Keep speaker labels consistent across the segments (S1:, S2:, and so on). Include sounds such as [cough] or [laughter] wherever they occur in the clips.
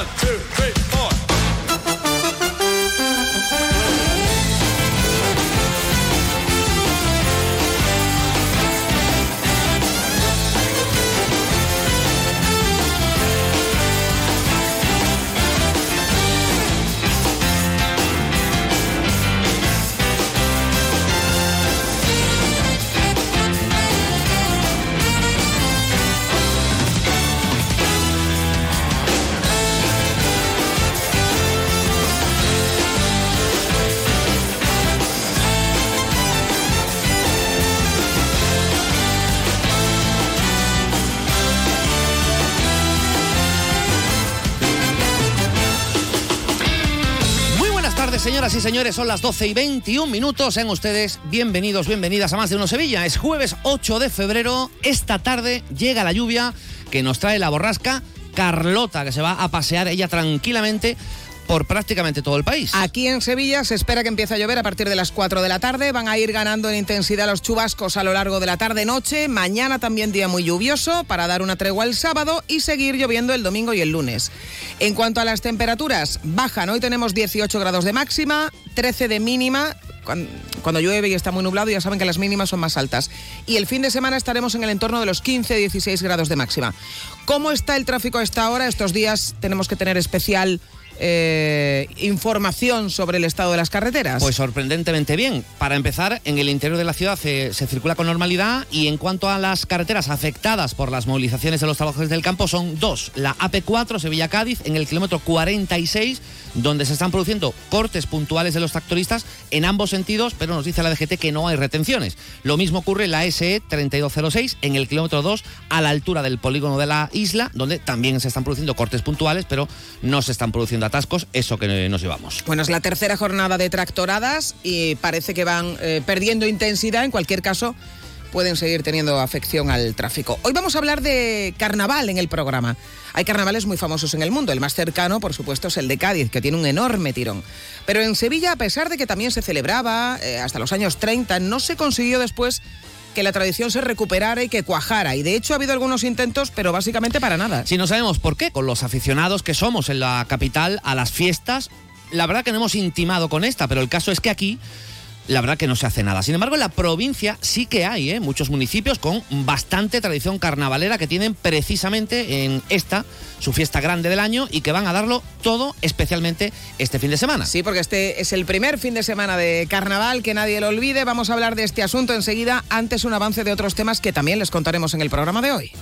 S1: One, two, three,
S2: señores. Son las 12 y 21 minutos. Sean ustedes bienvenidos, bienvenidas a Más de Uno Sevilla. Es jueves 8 de febrero. Esta tarde llega la lluvia que nos trae la borrasca Carlota, que se va a pasear ella tranquilamente por prácticamente todo el país.
S3: Aquí en Sevilla se espera que empiece a llover a partir de las 4 de la tarde. Van a ir ganando en intensidad los chubascos a lo largo de la tarde-noche. Mañana también día muy lluvioso para dar una tregua el sábado y seguir lloviendo el domingo y el lunes. En cuanto a las temperaturas, bajan. Hoy tenemos 18 grados de máxima, 13 de mínima. Cuan- Cuando llueve y está muy nublado ya saben que las mínimas son más altas. Y el fin de semana estaremos en el entorno de los 15-16 grados de máxima. ¿Cómo está el tráfico a esta hora? Estos días tenemos que tener especial eh, información sobre el estado de las carreteras.
S2: Pues sorprendentemente bien. Para empezar, en el interior de la ciudad se, se circula con normalidad y en cuanto a las carreteras afectadas por las movilizaciones de los trabajadores del campo son dos. La AP4 Sevilla-Cádiz en el kilómetro 46 donde se están produciendo cortes puntuales de los tractoristas en ambos sentidos, pero nos dice la DGT que no hay retenciones. Lo mismo ocurre en la E SE 3206 en el kilómetro 2 a la altura del polígono de la isla, donde también se están produciendo cortes puntuales, pero no se están produciendo atascos, eso que nos llevamos.
S3: Bueno, es la tercera jornada de tractoradas y parece que van eh, perdiendo intensidad. En cualquier caso, pueden seguir teniendo afección al tráfico. Hoy vamos a hablar de carnaval en el programa. Hay carnavales muy famosos en el mundo. El más cercano, por supuesto, es el de Cádiz, que tiene un enorme tirón. Pero en Sevilla, a pesar de que también se celebraba eh, hasta los años 30, no se consiguió después que la tradición se recuperara y que cuajara. Y de hecho ha habido algunos intentos, pero básicamente para nada.
S2: Si no sabemos por qué, con los aficionados que somos en la capital a las fiestas, la verdad que no hemos intimado con esta, pero el caso es que aquí la verdad que no se hace nada. Sin embargo, en la provincia sí que hay ¿eh? muchos municipios con bastante tradición carnavalera que tienen precisamente en esta su fiesta grande del año y que van a darlo todo especialmente este fin de semana.
S3: Sí, porque este es el primer fin de semana de carnaval, que nadie lo olvide. Vamos a hablar de este asunto enseguida, antes un avance de otros temas que también les contaremos en el programa de hoy.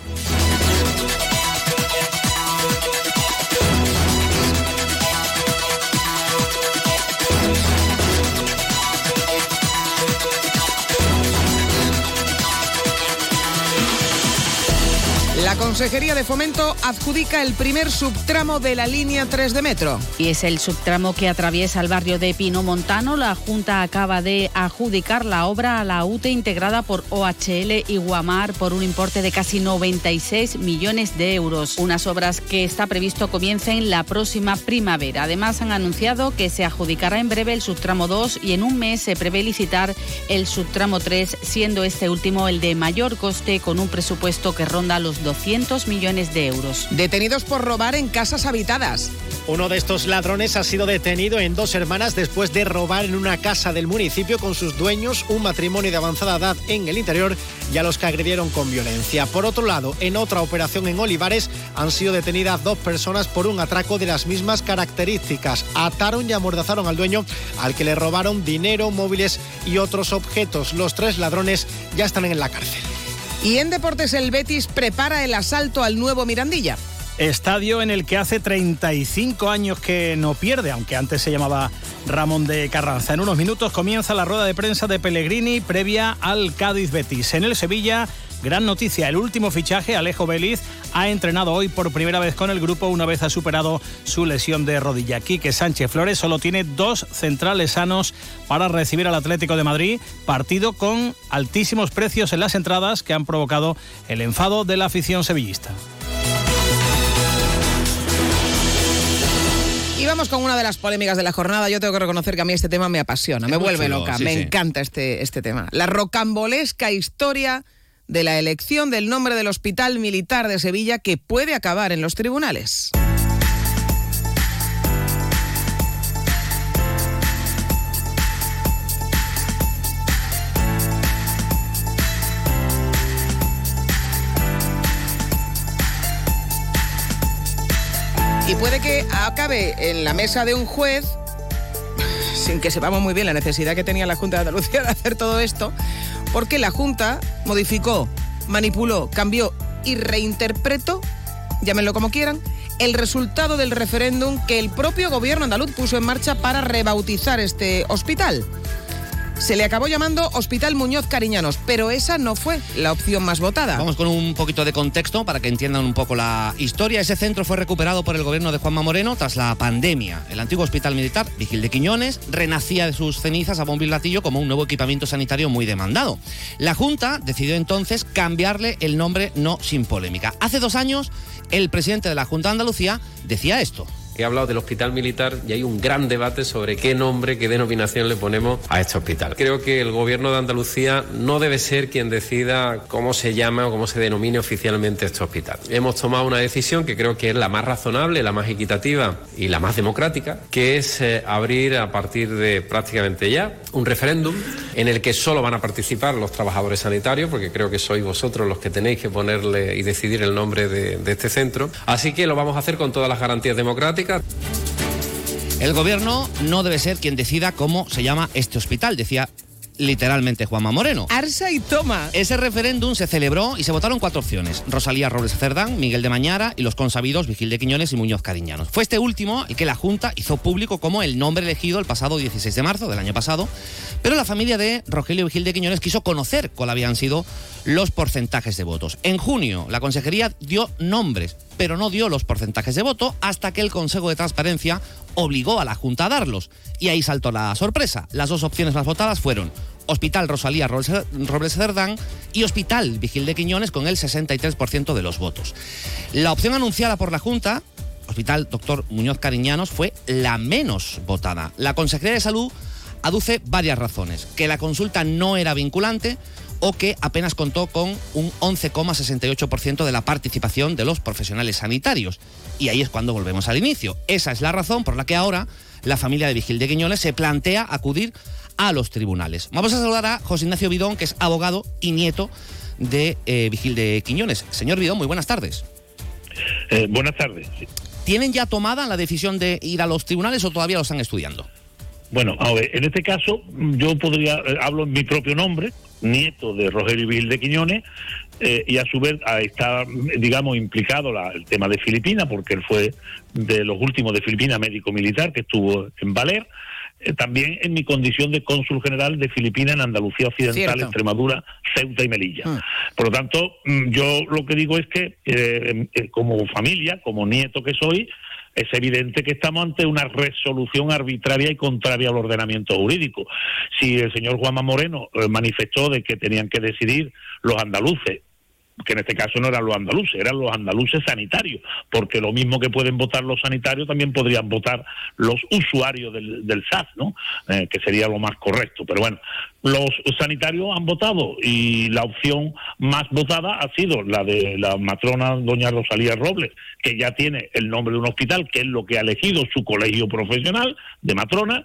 S3: Consejería de Fomento adjudica el primer subtramo de la línea 3 de metro.
S4: Y es el subtramo que atraviesa el barrio de Pino Montano. La Junta acaba de adjudicar la obra a la UTE integrada por OHL y Guamar por un importe de casi 96 millones de euros. Unas obras que está previsto comiencen la próxima primavera. Además han anunciado que se adjudicará en breve el subtramo 2 y en un mes se prevé licitar el subtramo 3, siendo este último el de mayor coste con un presupuesto que ronda los 200 millones de euros.
S3: Detenidos por robar en casas habitadas.
S5: Uno de estos ladrones ha sido detenido en dos hermanas después de robar en una casa del municipio con sus dueños un matrimonio de avanzada edad en el interior y a los que agredieron con violencia. Por otro lado, en otra operación en Olivares han sido detenidas dos personas por un atraco de las mismas características. Ataron y amordazaron al dueño al que le robaron dinero, móviles y otros objetos. Los tres ladrones ya están en la cárcel.
S3: Y en deportes el Betis prepara el asalto al nuevo Mirandilla.
S6: Estadio en el que hace 35 años que no pierde, aunque antes se llamaba Ramón de Carranza. En unos minutos comienza la rueda de prensa de Pellegrini previa al Cádiz Betis. En el Sevilla, gran noticia, el último fichaje, Alejo Vélez, ha entrenado hoy por primera vez con el grupo una vez ha superado su lesión de rodilla. Quique Sánchez Flores solo tiene dos centrales sanos para recibir al Atlético de Madrid, partido con altísimos precios en las entradas que han provocado el enfado de la afición sevillista.
S3: Y vamos con una de las polémicas de la jornada. Yo tengo que reconocer que a mí este tema me apasiona, me vuelve
S2: chulo,
S3: loca,
S2: sí,
S3: me
S2: sí.
S3: encanta este, este tema. La rocambolesca historia de la elección del nombre del Hospital Militar de Sevilla que puede acabar en los tribunales. Y puede que acabe en la mesa de un juez, sin que sepamos muy bien la necesidad que tenía la Junta de Andalucía de hacer todo esto, porque la Junta modificó, manipuló, cambió y reinterpretó, llámenlo como quieran, el resultado del referéndum que el propio gobierno andaluz puso en marcha para rebautizar este hospital. Se le acabó llamando Hospital Muñoz Cariñanos, pero esa no fue la opción más votada.
S2: Vamos con un poquito de contexto para que entiendan un poco la historia. Ese centro fue recuperado por el gobierno de Juanma Moreno tras la pandemia. El antiguo hospital militar Vigil de Quiñones renacía de sus cenizas a bombo y latillo como un nuevo equipamiento sanitario muy demandado. La Junta decidió entonces cambiarle el nombre no sin polémica. Hace dos años, el presidente de la Junta de Andalucía decía esto.
S1: He hablado del hospital militar y hay un gran debate sobre qué nombre, qué denominación le ponemos a este hospital. Creo que el gobierno de Andalucía no debe ser quien decida cómo se llama o cómo se denomine oficialmente este hospital. Hemos tomado una decisión que creo que es la más razonable, la más equitativa y la más democrática, que es eh, abrir a partir de prácticamente ya un referéndum en el que solo van a participar los trabajadores sanitarios, porque creo que sois vosotros los que tenéis que ponerle y decidir el nombre de, de este centro. Así que lo vamos a hacer con todas las garantías democráticas
S2: el gobierno no debe ser quien decida cómo se llama este hospital, decía literalmente Juanma Moreno.
S3: Arsa y toma.
S2: Ese referéndum se celebró y se votaron cuatro opciones. Rosalía Robles Cerdán, Miguel de Mañara y los consabidos Vigil de Quiñones y Muñoz Cariñanos. Fue este último el que la Junta hizo público como el nombre elegido el pasado 16 de marzo del año pasado, pero la familia de Rogelio Vigil de Quiñones quiso conocer cuál habían sido los porcentajes de votos. En junio, la consejería dio nombres, pero no dio los porcentajes de voto hasta que el Consejo de Transparencia obligó a la Junta a darlos. Y ahí saltó la sorpresa. Las dos opciones más votadas fueron Hospital Rosalía Robles Cerdán y Hospital Vigil de Quiñones con el 63% de los votos. La opción anunciada por la Junta, Hospital Doctor Muñoz Cariñanos, fue la menos votada. La Consejería de Salud aduce varias razones. Que la consulta no era vinculante, o que apenas contó con un 11,68% de la participación de los profesionales sanitarios. Y ahí es cuando volvemos al inicio. Esa es la razón por la que ahora la familia de Vigil de Quiñones se plantea acudir a los tribunales. Vamos a saludar a José Ignacio Bidón, que es abogado y nieto de eh, Vigil de Quiñones. Señor Bidón, muy buenas tardes.
S7: Eh, buenas tardes.
S2: ¿Tienen ya tomada la decisión de ir a los tribunales o todavía lo están estudiando?
S7: Bueno, a ver, en este caso yo podría, eh, hablo en mi propio nombre, nieto de Rogelio Vigil de Quiñones, eh, y a su vez está, digamos, implicado el tema de Filipinas, porque él fue de los últimos de Filipinas, médico militar, que estuvo en Valer. Eh, también en mi condición de cónsul general de Filipinas en Andalucía Occidental, Extremadura, Ceuta y Melilla. Ah. Por lo tanto, mm, yo lo que digo es que como familia, como nieto que soy, es evidente que estamos ante una resolución arbitraria y contraria al ordenamiento jurídico. Si el señor Juanma Moreno eh, manifestó de que tenían que decidir los andaluces que en este caso no eran los andaluces, eran los andaluces sanitarios, porque lo mismo que pueden votar los sanitarios también podrían votar los usuarios del, del SAS, ¿no? Eh, que sería lo más correcto. Pero bueno, los sanitarios han votado y la opción más votada ha sido la de la matrona doña Rosalía Robles, que ya tiene el nombre de un hospital, que es lo que ha elegido su colegio profesional de matrona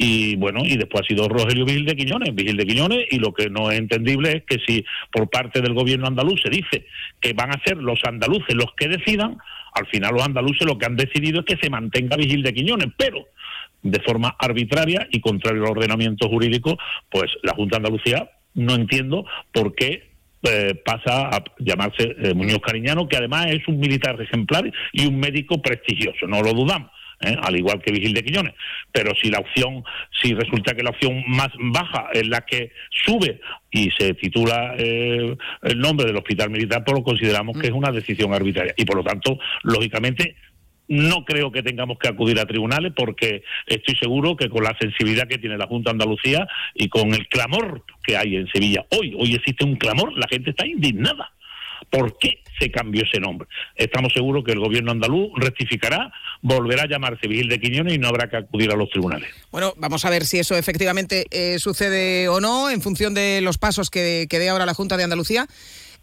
S7: y bueno, y después ha sido Rogelio Vigil de Quiñones, Vigil de Quiñones, y lo que no es entendible es que si por parte del gobierno andaluz se dice que van a ser los andaluces los que decidan, al final los andaluces lo que han decidido es que se mantenga Vigil de Quiñones, pero de forma arbitraria y contrario al ordenamiento jurídico, pues la Junta de Andalucía no entiendo por qué eh, pasa a llamarse eh, Muñoz Cariñano, que además es un militar ejemplar y un médico prestigioso, no lo dudamos. ¿Eh? al igual que Vigil de Quiñones. Pero si la opción, si resulta que la opción más baja es la que sube y se titula eh, el nombre del hospital militar, pues lo consideramos que es una decisión arbitraria. Y por lo tanto, lógicamente, no creo que tengamos que acudir a tribunales porque estoy seguro que con la sensibilidad que tiene la Junta de Andalucía y con el clamor que hay en Sevilla hoy, hoy existe un clamor, la gente está indignada. ¿Por qué se cambió ese nombre? Estamos seguros que el gobierno andaluz rectificará, volverá a llamarse Vigil de Quiñones y no habrá que acudir a los tribunales.
S3: Bueno, vamos a ver si eso efectivamente eh, sucede o no en función de los pasos que, dé ahora la Junta de Andalucía.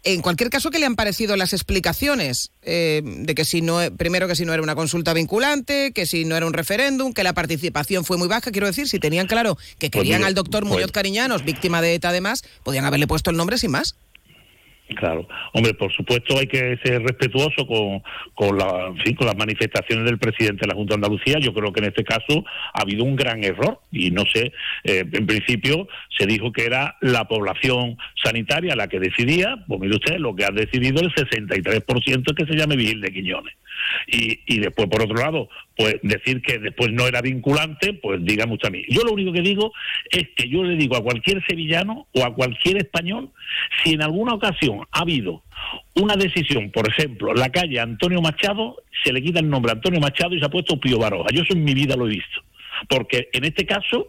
S3: En cualquier caso, ¿qué le han parecido las explicaciones eh, de que si no, primero que si no era una consulta vinculante, que si no era un referéndum, que la participación fue muy baja? Quiero decir, si tenían claro que pues querían al doctor Muñoz pues Cariñanos, víctima de ETA además, podían haberle puesto el nombre sin más.
S7: Claro, hombre, por supuesto hay que ser respetuoso con, con, la, con las manifestaciones del presidente de la Junta de Andalucía. Yo creo que en este caso ha habido un gran error y no sé, eh, en principio se dijo que era la población sanitaria la que decidía, pues mire usted, lo que ha decidido el 63% es que se llame Vigil de Quiñones. Y, y después, por otro lado, pues decir que después no era vinculante, pues dígame usted a mí. Yo lo único que digo es que yo le digo a cualquier sevillano o a cualquier español, si en alguna ocasión ha habido una decisión, por ejemplo, la calle Antonio Machado, se le quita el nombre Antonio Machado y se ha puesto Pío Baroja. Yo eso en mi vida lo he visto porque en este caso,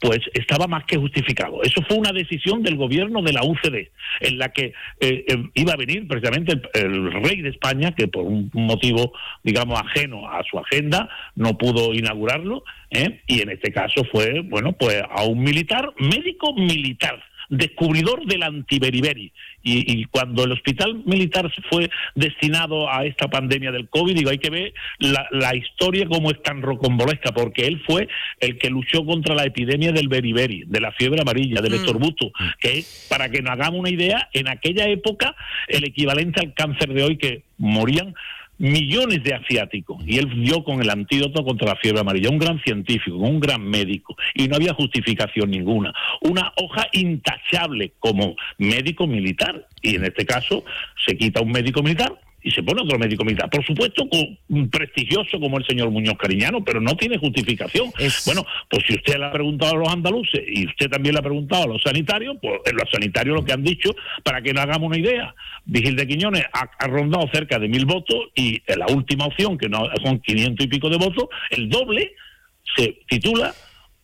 S7: pues estaba más que justificado. Eso fue una decisión del gobierno de la UCD, en la que eh, eh, iba a venir precisamente el, rey de España, que por un motivo, digamos, ajeno a su agenda, no pudo inaugurarlo, ¿eh? y en este caso fue, bueno, pues a un militar, médico militar descubridor del antiberiberi. Y, cuando el hospital militar fue destinado a esta pandemia del COVID, digo, hay que ver la, historia como es tan rocombolesca, porque él fue el que luchó contra la epidemia del beriberi, de la fiebre amarilla, del mm. estorbuto, que para que nos hagamos una idea, en aquella época el equivalente al cáncer de hoy que morían millones de asiáticos y él dio con el antídoto contra la fiebre amarilla, un gran científico, un gran médico y no había justificación ninguna, una hoja intachable como médico militar y en este caso se quita un médico militar y se pone otro médico militar. Por supuesto, un prestigioso como el señor Muñoz Cariñano, pero no tiene justificación. Bueno, pues si usted le ha preguntado a los andaluces y usted también le ha preguntado a los sanitarios, pues en los sanitarios lo que han dicho, para que no hagamos una idea, Vigil de Quiñones ha, rondado cerca de mil votos y en la última opción, que no son 500 y pico de votos, el doble se titula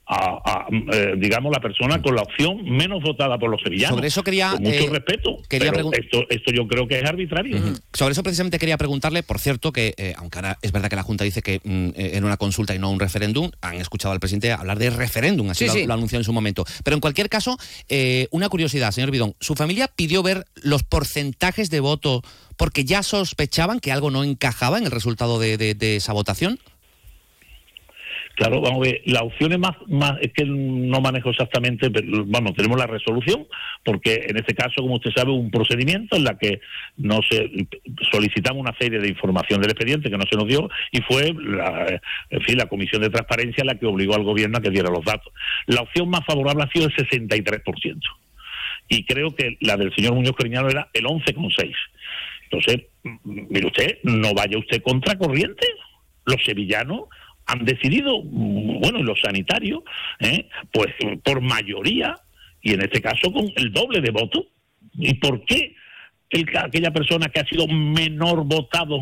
S7: a, eh, digamos, la persona con la opción menos votada por los sevillanos.
S2: Sobre eso quería...
S7: Con mucho eh, respeto, pero esto, esto yo creo que es arbitrario.
S2: Sobre eso precisamente quería preguntarle, por cierto, que eh, aunque ahora es verdad que la Junta dice que mm, en una consulta y no un referéndum, han escuchado al presidente hablar de referéndum, así lo, lo, anunció en su momento. Pero en cualquier caso, una curiosidad, señor Bidón, ¿su familia pidió ver los porcentajes de voto porque ya sospechaban que algo no encajaba en el resultado de esa votación?
S7: Claro, vamos a ver, la opción es más, más es que no manejo exactamente, pero, bueno, tenemos la resolución, porque en este caso, como usted sabe, un procedimiento en la que no se solicitamos una serie de información del expediente que no se nos dio y fue, la, en fin, la Comisión de Transparencia la que obligó al gobierno a que diera los datos. La opción más favorable ha sido el 63%. Y creo que la del señor Muñoz Cariñano era el 11,6%. Entonces, mire usted, no vaya usted contra corriente. Los sevillanos han decidido, bueno, los sanitarios, ¿eh? pues por mayoría, y en este caso con el doble de votos. ¿Y por qué aquella persona que ha sido menor votado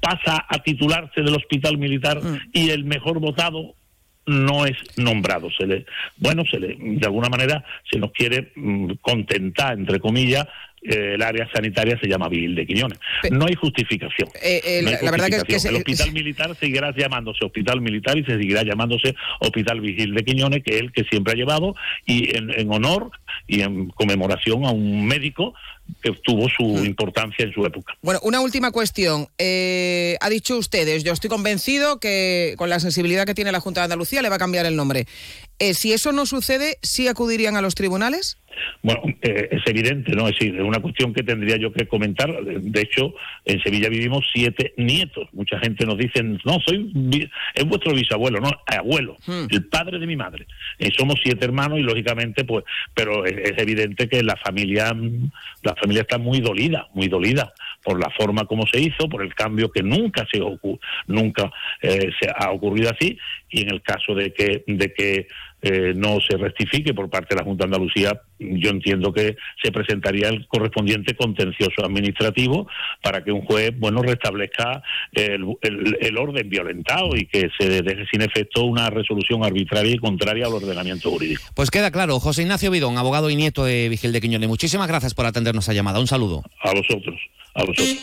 S7: pasa a titularse del hospital militar mm. y el mejor votado no es nombrado. Se le, bueno, se le, de alguna manera se nos quiere mm, contentar, entre comillas, eh, el área sanitaria se llama Vil de Quiñones. no hay justificación.
S3: Eh, eh, la, verdad que,
S7: el hospital militar seguirá llamándose hospital militar y se seguirá llamándose hospital Vigil de Quiñones, que es el que siempre ha llevado, y en, honor y en conmemoración a un médico que tuvo su mm. importancia en su época.
S3: Bueno, una última cuestión. ha dicho ustedes, yo estoy convencido que con la sensibilidad que tiene la Junta de Andalucía le va a cambiar el nombre. si eso no sucede, ¿sí acudirían a los tribunales?
S7: Bueno, eh, es evidente, ¿no? Es decir, es una cuestión que tendría yo que comentar. De hecho, en Sevilla vivimos siete nietos. Mucha gente nos dice, no, soy, es vuestro bisabuelo, no, abuelo, hmm. el padre de mi madre. Eh, somos siete hermanos y lógicamente, pues, pero es, evidente que la familia, la familia está muy dolida, muy dolida por la forma como se hizo, por el cambio que nunca se nunca eh, se ha ocurrido así y en el caso de que de que eh, no se rectifique por parte de la Junta de Andalucía, yo entiendo que se presentaría el correspondiente contencioso administrativo para que un juez, bueno, restablezca el, el, orden violentado y que se deje sin efecto una resolución arbitraria y contraria al ordenamiento jurídico.
S2: Pues queda claro. José Ignacio Bidón, abogado y nieto de Vigil de Quiñones, muchísimas gracias por atendernos a llamada. Un saludo.
S7: A vosotros, a vosotros.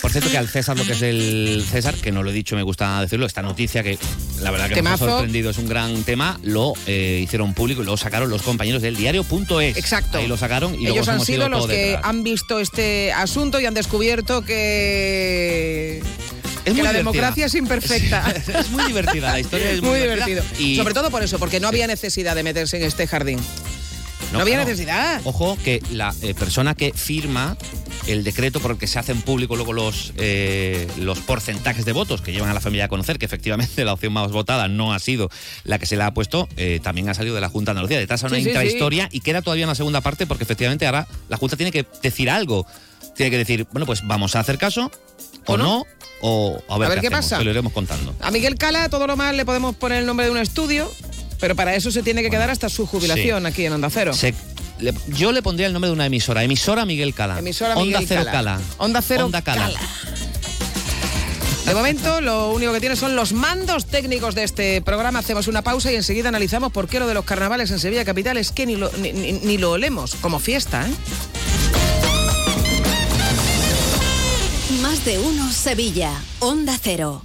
S2: Por cierto, que al César, lo que es el César, que no lo he dicho, me gusta decirlo, esta noticia que la verdad que me ha sorprendido, es un gran tema, lo eh, hicieron público y lo sacaron los compañeros del diario.es.
S3: Exacto.
S2: Ahí lo sacaron y
S3: Ellos han sido los que han visto este asunto y han descubierto que es que la democracia es imperfecta. [laughs]
S2: Es, muy divertida, la historia es muy, [laughs]
S3: muy divertida. Y... Sobre todo por eso, porque no había necesidad de meterse en este jardín. No, había necesidad.
S2: Ojo que la eh, persona que firma el decreto por el que se hacen públicos luego los, eh, los porcentajes de votos que llevan a la familia a conocer, que efectivamente [laughs] la opción más votada no ha sido la que se le ha puesto, eh, también ha salido de la Junta de Andalucía. Detrás a una
S3: Sí, sí,
S2: intrahistoria y queda todavía una segunda parte porque efectivamente ahora la Junta tiene que decir algo. Tiene que decir, bueno, pues vamos a hacer caso o,
S3: ¿O no?
S2: no, o a ver,
S3: A ver qué pasa.
S2: Lo iremos contando.
S3: A Miguel Cala, todo lo más le podemos poner el nombre de un estudio, pero para eso se tiene que quedar hasta su jubilación
S2: sí.
S3: aquí en Onda Cero.
S2: Se- le- yo le pondría el nombre de una emisora. Emisora Miguel Cala.
S3: Emisora
S2: Onda
S3: Miguel
S2: Cero
S3: Cala.
S2: Cala.
S3: Onda Cero
S2: Onda Cala.
S3: Cala. De momento, lo único que tiene son los mandos técnicos de este programa. Hacemos una pausa y enseguida analizamos por qué lo de los carnavales en Sevilla Capital es que ni lo, ni, ni- ni lo olemos como fiesta, ¿eh?
S8: Más de uno Sevilla. Onda Cero.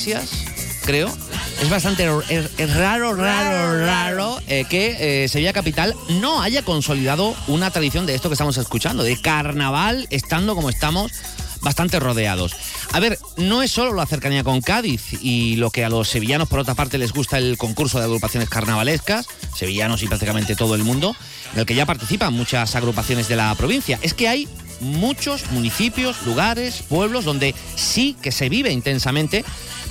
S2: Iglesias, creo, es bastante es, raro, raro, raro eh, que eh, Sevilla Capital no haya consolidado una tradición de esto que estamos escuchando, de carnaval, estando como estamos bastante rodeados. A ver, no es solo la cercanía con Cádiz y lo que a los sevillanos por otra parte les gusta el concurso de agrupaciones carnavalescas, sevillanos y prácticamente todo el mundo, en el que ya participan muchas agrupaciones de la provincia. Es que hay muchos municipios, lugares, pueblos donde sí que se vive intensamente,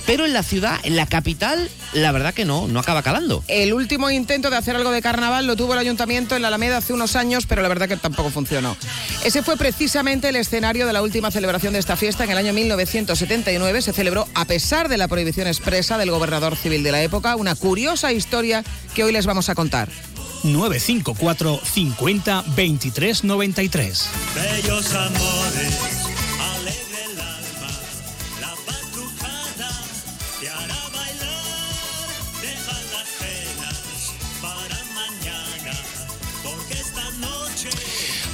S2: pero en la ciudad, en la capital, la verdad que no, no acaba calando.
S3: El último intento de hacer algo de carnaval lo tuvo el ayuntamiento en la Alameda hace unos años, pero la verdad que tampoco funcionó. Ese fue precisamente el escenario de la última celebración de esta fiesta en el año 1979. Se celebró a pesar de la prohibición expresa del gobernador civil de la época, una curiosa historia que hoy les vamos a contar.
S9: 954 50 23 93.
S10: Bellos amores, alegre el alma, la batucada te hará bailar, deja las penas para mañana, porque esta noche...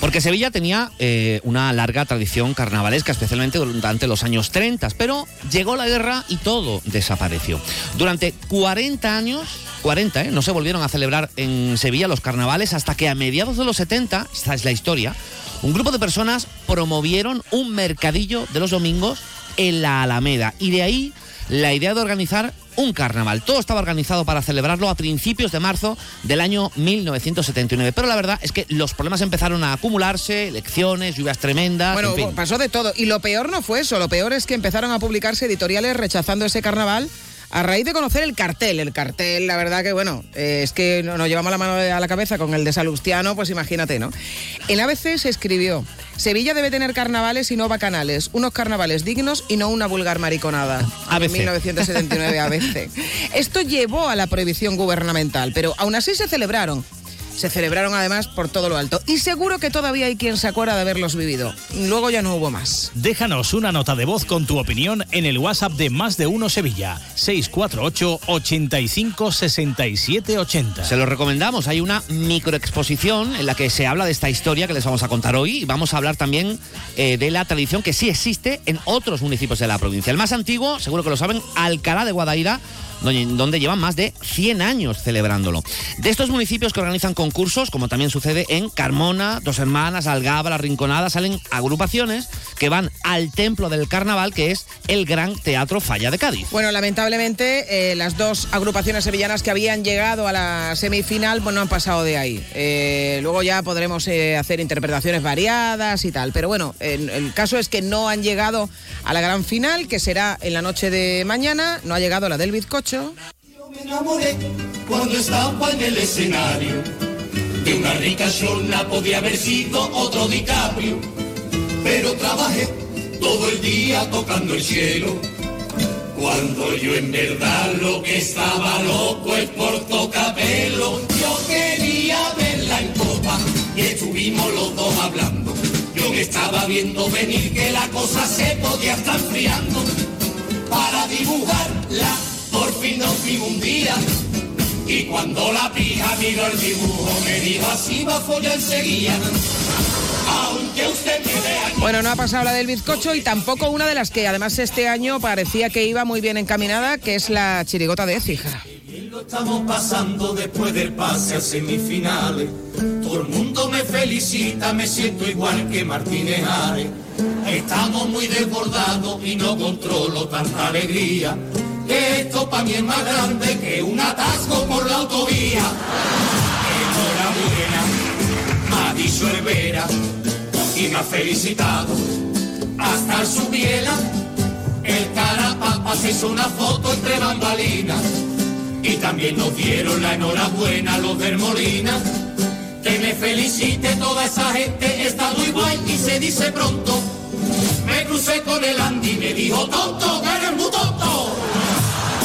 S2: Porque Sevilla tenía eh, una larga tradición carnavalesca, especialmente durante los años 30, pero llegó la guerra y todo desapareció. Durante 40 años, 40, ¿eh? no se volvieron a celebrar en Sevilla los carnavales hasta que a mediados de los 70, esta es la historia, un grupo de personas promovieron un mercadillo de los domingos en la Alameda y de ahí la idea de organizar un carnaval. Todo estaba organizado para celebrarlo a principios de marzo del año 1979. Pero la verdad es que los problemas empezaron a acumularse, elecciones, lluvias tremendas.
S3: Bueno,
S2: en fin.
S3: pasó de todo. Y lo peor no fue eso. Lo peor es que empezaron a publicarse editoriales rechazando ese carnaval a raíz de conocer el cartel. El cartel, la verdad que, bueno, eh, es que no- nos llevamos la mano a la cabeza con el de Salustiano, pues imagínate, ¿no? En ABC se escribió, Sevilla debe tener carnavales y no bacanales, unos carnavales dignos y no una vulgar mariconada.
S2: ABC.
S3: En 1979 ABC. [laughs] Esto llevó a la prohibición gubernamental, pero aún así se celebraron. Se celebraron además por todo lo alto. Y seguro que todavía hay quien se acuerda de haberlos vivido. Luego ya no hubo más.
S9: Déjanos una nota de voz con tu opinión en el WhatsApp de Más de Uno Sevilla, 648 85 67 80.
S2: Se lo recomendamos. Hay una microexposición en la que se habla de esta historia que les vamos a contar hoy y vamos a hablar también eh, de la tradición que sí existe en otros municipios de la provincia. El más antiguo, seguro que lo saben, Alcalá de Guadaira, donde, llevan más de 100 años celebrándolo. De estos municipios que organizan concursos, como también sucede en Carmona, Dos Hermanas, Algaba, La Rinconada, salen agrupaciones que van al templo del carnaval, que es el Gran Teatro Falla de Cádiz.
S3: Bueno, lamentablemente eh, las dos agrupaciones sevillanas que habían llegado a la semifinal pues no han pasado de ahí. Eh, luego ya podremos eh, hacer interpretaciones variadas y tal. Pero bueno, el caso es que no han llegado a la gran final, que será en la noche de mañana. No ha llegado la del bizcocho.
S10: Me enamoré cuando estaba en el escenario de una rica chorna podía haber sido otro DiCaprio, pero trabajé todo el día tocando el cielo. Cuando yo en verdad lo que estaba loco es por tocapelo, yo quería verla en copa y estuvimos los dos hablando. Yo me estaba viendo venir que la cosa se podía estar enfriando para dibujarla. Por fin nos vimos un día. Y cuando la pija miró el dibujo, me dijo así va a follar enseguida. Aunque usted me
S3: Bueno, no ha pasado la del bizcocho y tampoco una de las que además este año parecía que iba muy bien encaminada, que es la chirigota de Écija.
S10: lo estamos pasando después del pase a semifinales. Todo el mundo me felicita, me siento igual que Martínez Ares. Estamos muy desbordados y no controlo tanta alegría. Que esto para mí es más grande que un atasco por la autovía. Enhorabuena, ha dicho Herrera y me ha felicitado. Hasta su biela, el carapapa se hizo una foto entre bambalinas. Y también nos dieron la enhorabuena los del Molina. Que me felicite toda esa gente, está muy guay y se dice pronto. Me crucé con el Andy y me dijo, tonto, que eres muy tonto.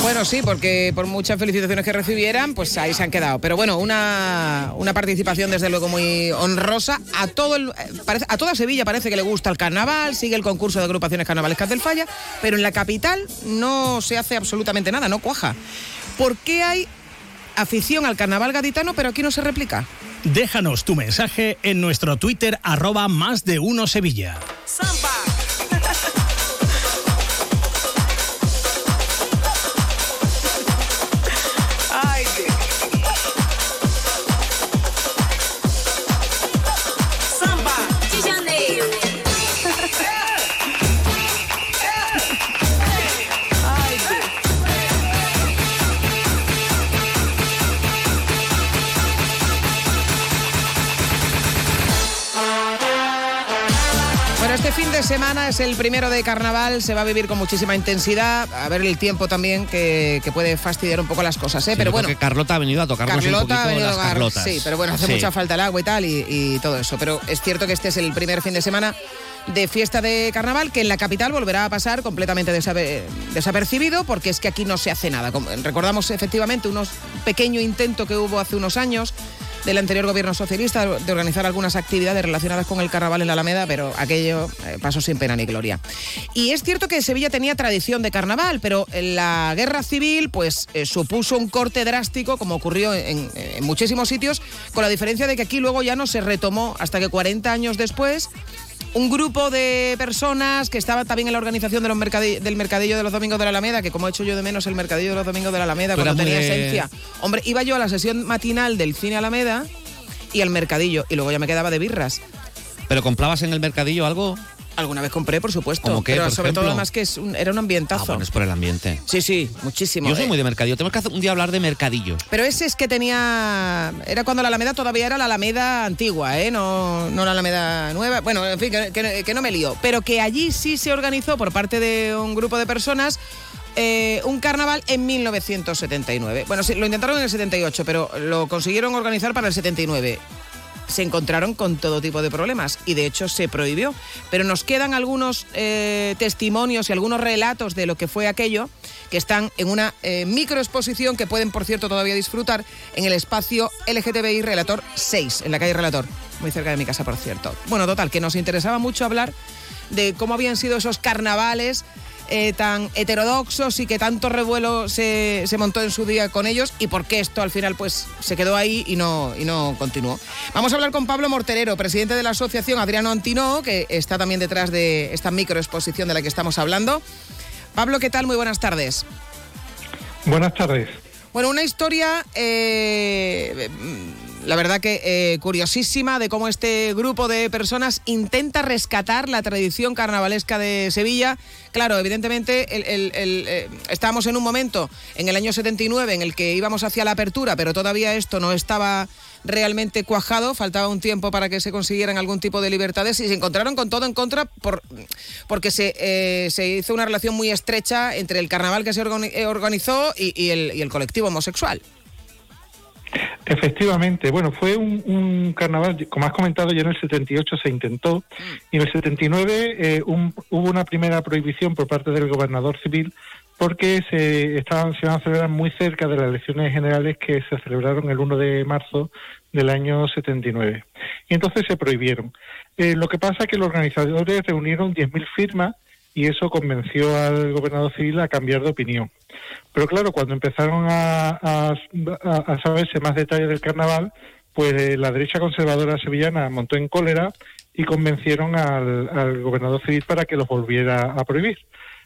S3: Bueno, sí, porque por muchas felicitaciones que recibieran, pues ahí se han quedado. Pero bueno, una, una participación desde luego muy honrosa. A todo el, eh, parece- a toda Sevilla parece que le gusta el carnaval, sigue el concurso de agrupaciones carnavalescas del Falla, pero en la capital no se hace absolutamente nada, no cuaja. ¿Por qué hay afición al carnaval gaditano, pero aquí no se replica?
S9: Déjanos tu mensaje en nuestro Twitter arroba más de uno Sevilla.
S3: Bueno, de semana es el primero de carnaval, se va a vivir con muchísima intensidad. A ver el tiempo también que, que puede fastidiar un poco las cosas, ¿eh?
S2: Sí,
S3: pero bueno.
S2: que Carlota ha venido a tocarnos un
S3: Carlota ha venido a tocar. Sí, pero bueno, hace
S2: Sí.
S3: mucha falta el agua y tal y, y todo eso. Pero es cierto que este es el primer fin de semana de fiesta de carnaval que en la capital volverá a pasar completamente desabe- desapercibido porque es que aquí no se hace nada. Recordamos efectivamente unos pequeño intento que hubo hace unos años del anterior gobierno socialista de organizar algunas actividades relacionadas con el carnaval en la Alameda, pero aquello eh, pasó sin pena ni gloria. Y es cierto que Sevilla tenía tradición de carnaval, pero la guerra civil pues eh, supuso un corte drástico, como ocurrió en, en muchísimos sitios, con la diferencia de que aquí luego ya no se retomó hasta que 40 años después un grupo de personas que estaban también en la organización de los mercadi- del mercadillo de los domingos de la Alameda, que como he hecho yo de menos el mercadillo de los domingos de la Alameda, cuando tenía
S2: de-
S3: esencia. Hombre, iba yo a la sesión matinal del cine Alameda y al mercadillo, y luego ya me quedaba de birras.
S2: ¿Pero comprabas en el mercadillo algo?
S3: Alguna vez compré, por supuesto.
S2: ¿Cómo qué,
S3: pero
S2: por
S3: sobre todo además que es un- era un ambientazo.
S2: Ah, bueno, es por el ambiente.
S3: Sí, sí, muchísimo.
S2: Yo soy
S3: eh.
S2: muy de mercadillo. Tenemos que hacer un día hablar de mercadillo.
S3: Pero ese es que tenía. Era cuando la Alameda todavía era la Alameda antigua, ¿eh? No, no la Alameda nueva. Bueno, en fin, que, que- que no me lío. Pero que allí sí se organizó por parte de un grupo de personas eh, un carnaval en 1979. Bueno, sí, lo intentaron en el 78, pero lo consiguieron organizar para el 79 se encontraron con todo tipo de problemas y de hecho se prohibió. Pero nos quedan algunos eh, testimonios y algunos relatos de lo que fue aquello que están en una eh, microexposición que pueden, por cierto, todavía disfrutar en el espacio LGTBI Relator 6, en la calle Relator, muy cerca de mi casa, por cierto. Bueno, total, que nos interesaba mucho hablar de cómo habían sido esos carnavales eh, tan heterodoxos y que tanto revuelo se, se, montó en su día con ellos y por qué esto al final pues se quedó ahí y no, y no continuó. Vamos a hablar con Pablo Morterero, presidente de la asociación Adriano Antino, que está también detrás de esta microexposición de la que estamos hablando. Pablo, ¿qué tal? Muy buenas tardes.
S11: Buenas tardes.
S3: Bueno, una historia eh, la verdad que eh, curiosísima de cómo este grupo de personas intenta rescatar la tradición carnavalesca de Sevilla. Claro, evidentemente eh, estábamos en un momento, en el año 79, en el que íbamos hacia la apertura, pero todavía esto no estaba realmente cuajado, faltaba un tiempo para que se consiguieran algún tipo de libertades y se encontraron con todo en contra por, porque se, eh, se hizo una relación muy estrecha entre el carnaval que se organizó y, el, y el colectivo homosexual.
S11: Efectivamente, bueno, fue un, carnaval, como has comentado, ya en el 78 se intentó y en el 79 eh, hubo una primera prohibición por parte del gobernador civil porque se, estaban, se iban a celebrar muy cerca de las elecciones generales que se celebraron el 1 de marzo del año 79. Y entonces se prohibieron. Eh, lo que pasa es que los organizadores reunieron 10.000 firmas y eso convenció al gobernador civil a cambiar de opinión. Pero claro, cuando empezaron a, saberse más detalles del carnaval, pues eh, la derecha conservadora sevillana montó en cólera y convencieron al, gobernador civil para que los volviera a prohibir.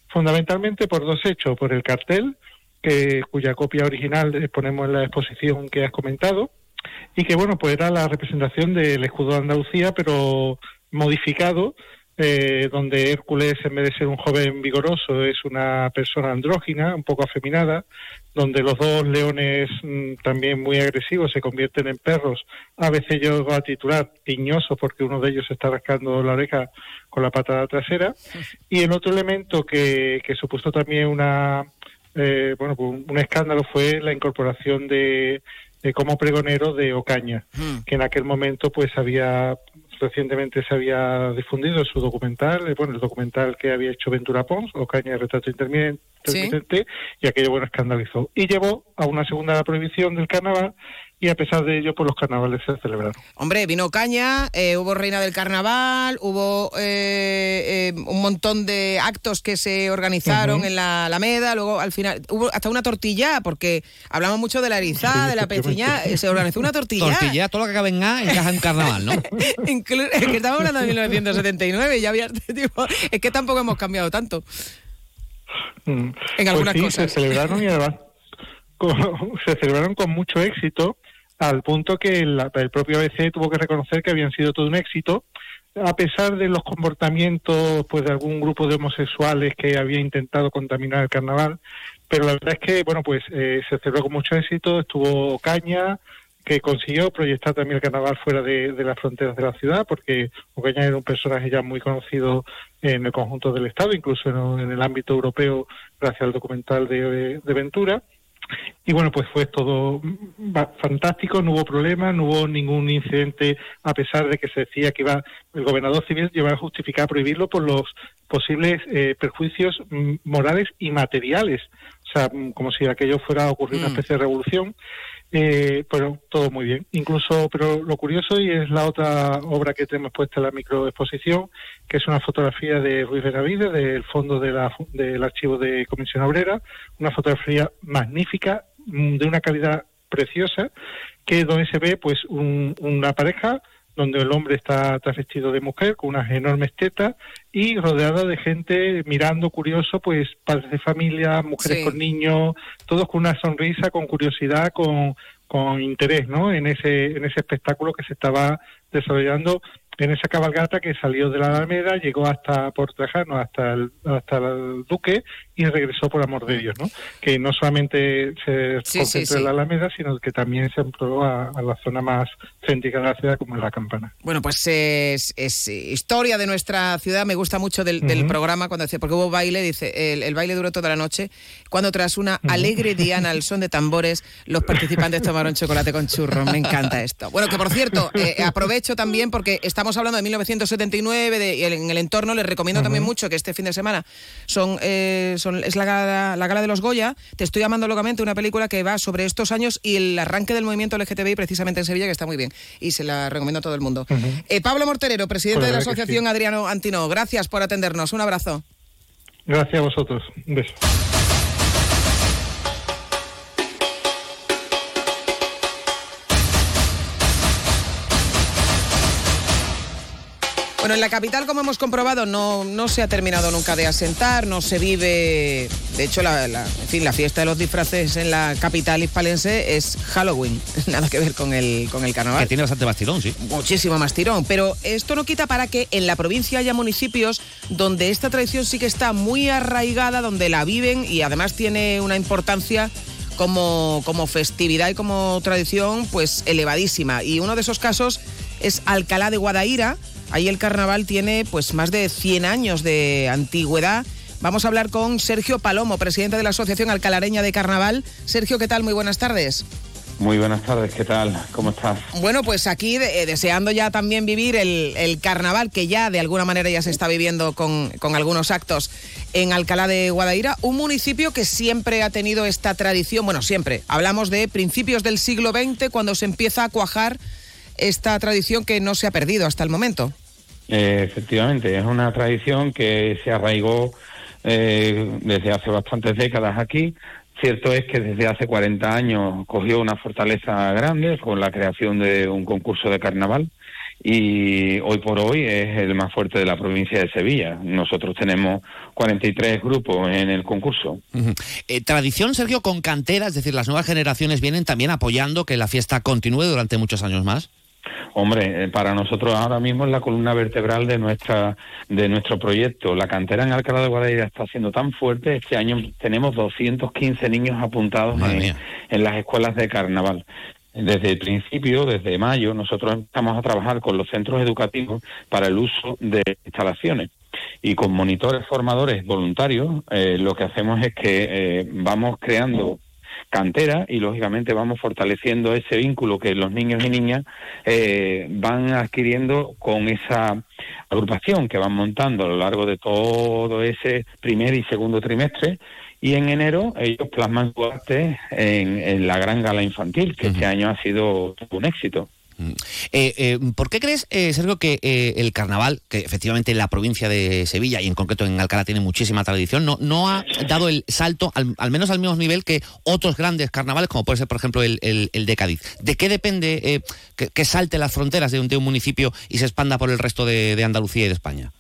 S11: Fundamentalmente por dos hechos, por el cartel, que, cuya copia original ponemos en la exposición que has comentado, y que bueno, pues era la representación del escudo de Andalucía, pero modificado eh, donde Hércules, en vez de ser un joven vigoroso, es una persona andrógina, un poco afeminada, donde los dos leones mm, también muy agresivos se convierten en perros. A veces yo a titular piñoso porque uno de ellos está rascando la oreja con la patada trasera. Y el otro elemento que, que supuso también una, eh, bueno, pues un escándalo fue la incorporación de, de como pregonero de Ocaña, que en aquel momento pues había recientemente se había difundido su documental, eh, bueno, el documental que había hecho Ventura Pons, Ocaña de Retrato Intermitente, y aquello, bueno, escandalizó. Y llevó a una segunda prohibición del carnaval y a pesar de ello, pues los carnavales se celebraron.
S3: Hombre, vino Caña, eh, hubo Reina del Carnaval, hubo eh, eh, un montón de actos que se organizaron en la Alameda, luego al final hubo hasta una tortilla, porque hablamos mucho de la erizada, de la peciña, se organizó una tortilla.
S2: Tortilla, todo lo que acabe en A encaja en carnaval, ¿no? [laughs]
S3: es que estamos hablando de 1979, ya había, [laughs] es que tampoco hemos cambiado tanto.
S11: Mm. En pues algunas cosas. Se celebraron y además [laughs] se celebraron con mucho éxito al punto que el, propio ABC tuvo que reconocer que habían sido todo un éxito, a pesar de los comportamientos pues de algún grupo de homosexuales que había intentado contaminar el carnaval, pero la verdad es que bueno pues eh, se celebró con mucho éxito, estuvo Caña que consiguió proyectar también el carnaval fuera de, las fronteras de la ciudad, porque Ocaña era un personaje ya muy conocido en el conjunto del Estado, incluso en, el ámbito europeo, gracias al documental de Ventura. Y bueno, pues fue todo fantástico, no hubo problema, no hubo ningún incidente, a pesar de que se decía que iba el gobernador civil llevaba a justificar prohibirlo por los posibles eh, perjuicios mm, morales y materiales. Sea, mm, como si aquello fuera a ocurrir una mm. especie de revolución. Eh, pero todo muy bien. Incluso, pero lo curioso, y es la otra obra que tenemos puesta en la microexposición, que es una fotografía de Ruiz Benavides, del fondo de la, del archivo de Comisión Obrera, una fotografía magnífica, mm, de una calidad preciosa, que donde se ve pues una pareja donde el hombre está vestido de mujer con unas enormes tetas y rodeada de gente mirando curioso, pues padres de familia, mujeres con niños, todos con una sonrisa, con curiosidad, con, con interés, ¿no? En ese en ese espectáculo que se estaba desarrollando en esa cabalgata que salió de la Alameda, llegó hasta Portajano, hasta el, hasta el Duque y regresó por amor de Dios, ¿no? Que no solamente se
S3: Sí,
S11: concentró
S3: sí, sí.
S11: en la Alameda, sino que también se amplió a, a la zona más céntrica de la ciudad, como es la Campana.
S3: Bueno, pues es, es historia de nuestra ciudad. Me gusta mucho del, del
S11: Ujú.
S3: programa cuando dice, porque hubo baile, dice, el, el baile duró toda la noche. Cuando tras una alegre diana al son de tambores, los participantes tomaron chocolate con churros. Me encanta esto. Bueno, que por cierto, eh, aprovecho también porque estamos hablando de 1979 de, y en el entorno. Les recomiendo también mucho que este fin de semana son, eh, son es la gala, la gala de los Goya. Te estoy amando locamente, una película que va sobre estos años y el arranque del movimiento LGTBI precisamente en Sevilla, que está muy bien. Y se la recomiendo a todo el mundo. Eh, Pablo Morterero, presidente
S11: Pues
S3: de la Asociación Adriano Antino, gracias por atendernos. Un abrazo.
S11: Gracias a vosotros. Un beso.
S3: Bueno, en la capital, como hemos comprobado, no, no se ha terminado nunca de asentar, no se vive. De hecho, la, la- en fin, la fiesta de los disfraces en la capital hispalense es Halloween, [laughs] nada que ver con el, con el carnaval.
S2: Que tiene bastante más tirón, sí.
S3: Muchísimo más tirón, pero esto no quita para que en la provincia haya municipios donde esta tradición sí que está muy arraigada, donde la viven y además tiene una importancia como, como festividad y como tradición pues elevadísima. Y uno de esos casos es Alcalá de Guadaira. Ahí el carnaval tiene pues más de 100 años de antigüedad. Vamos a hablar con Sergio Palomo, presidente de la Asociación Alcalareña de Carnaval. Sergio, ¿qué tal? Muy buenas tardes.
S12: Muy buenas tardes, ¿qué tal? ¿Cómo estás?
S3: Bueno, pues aquí eh, deseando ya también vivir el, el carnaval, que ya de alguna manera ya se está viviendo con, con algunos actos en Alcalá de Guadaira, un municipio que siempre ha tenido esta tradición, bueno, siempre, hablamos de principios del siglo XX, cuando se empieza a cuajar esta tradición que no se ha perdido hasta el momento.
S12: Eh, efectivamente, es una tradición que se arraigó eh, desde hace bastantes décadas aquí. Cierto es que desde hace 40 años cogió una fortaleza grande con la creación de un concurso de carnaval y hoy por hoy es el más fuerte de la provincia de Sevilla. Nosotros tenemos 43 grupos en el concurso.
S2: Eh, tradición, Sergio, con cantera, es decir, las nuevas generaciones vienen también apoyando que la fiesta continúe durante muchos años más.
S12: Hombre, eh, para nosotros ahora mismo es la columna vertebral de nuestra de nuestro proyecto. La cantera en Alcalá de Guadaira está siendo tan fuerte. Este año tenemos 215 niños apuntados en, en las escuelas de carnaval. Desde el principio, desde mayo, nosotros empezamos a trabajar con los centros educativos para el uso de instalaciones. Y con monitores formadores voluntarios, eh, lo que hacemos es que eh, vamos creando cantera y lógicamente vamos fortaleciendo ese vínculo que los niños y niñas eh, van adquiriendo con esa agrupación que van montando a lo largo de todo ese primer y segundo trimestre y en enero ellos plasman su arte en, en la gran gala infantil que este año ha sido un éxito.
S2: Eh, eh, ¿Por qué crees, eh, Sergio, que eh, el carnaval, que efectivamente en la provincia de Sevilla y en concreto en Alcalá tiene muchísima tradición, no, ha dado el salto, al, menos al mismo nivel que otros grandes carnavales, como puede ser, por ejemplo, el, de Cádiz? ¿De qué depende que, salte las fronteras de un, municipio y se expanda por el resto de, Andalucía y de España?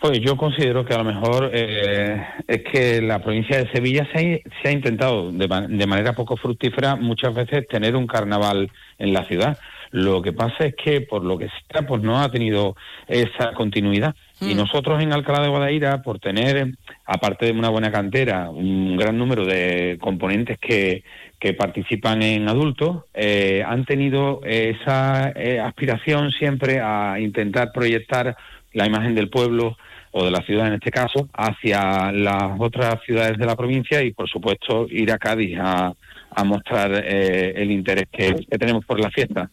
S12: Pues yo considero que a lo mejor es que la provincia de Sevilla se ha, intentado de manera poco fructífera muchas veces tener un carnaval en la ciudad. Lo que pasa es que por lo que sea, pues no ha tenido esa continuidad. Y nosotros en Alcalá de Guadaira, por tener, aparte de una buena cantera, un gran número de componentes que, que participan en adultos, eh, han tenido esa eh, aspiración siempre a intentar proyectar la imagen del pueblo o de la ciudad en este caso hacia las otras ciudades de la provincia y por supuesto ir a Cádiz a, a mostrar eh, el interés que, que tenemos por la fiesta.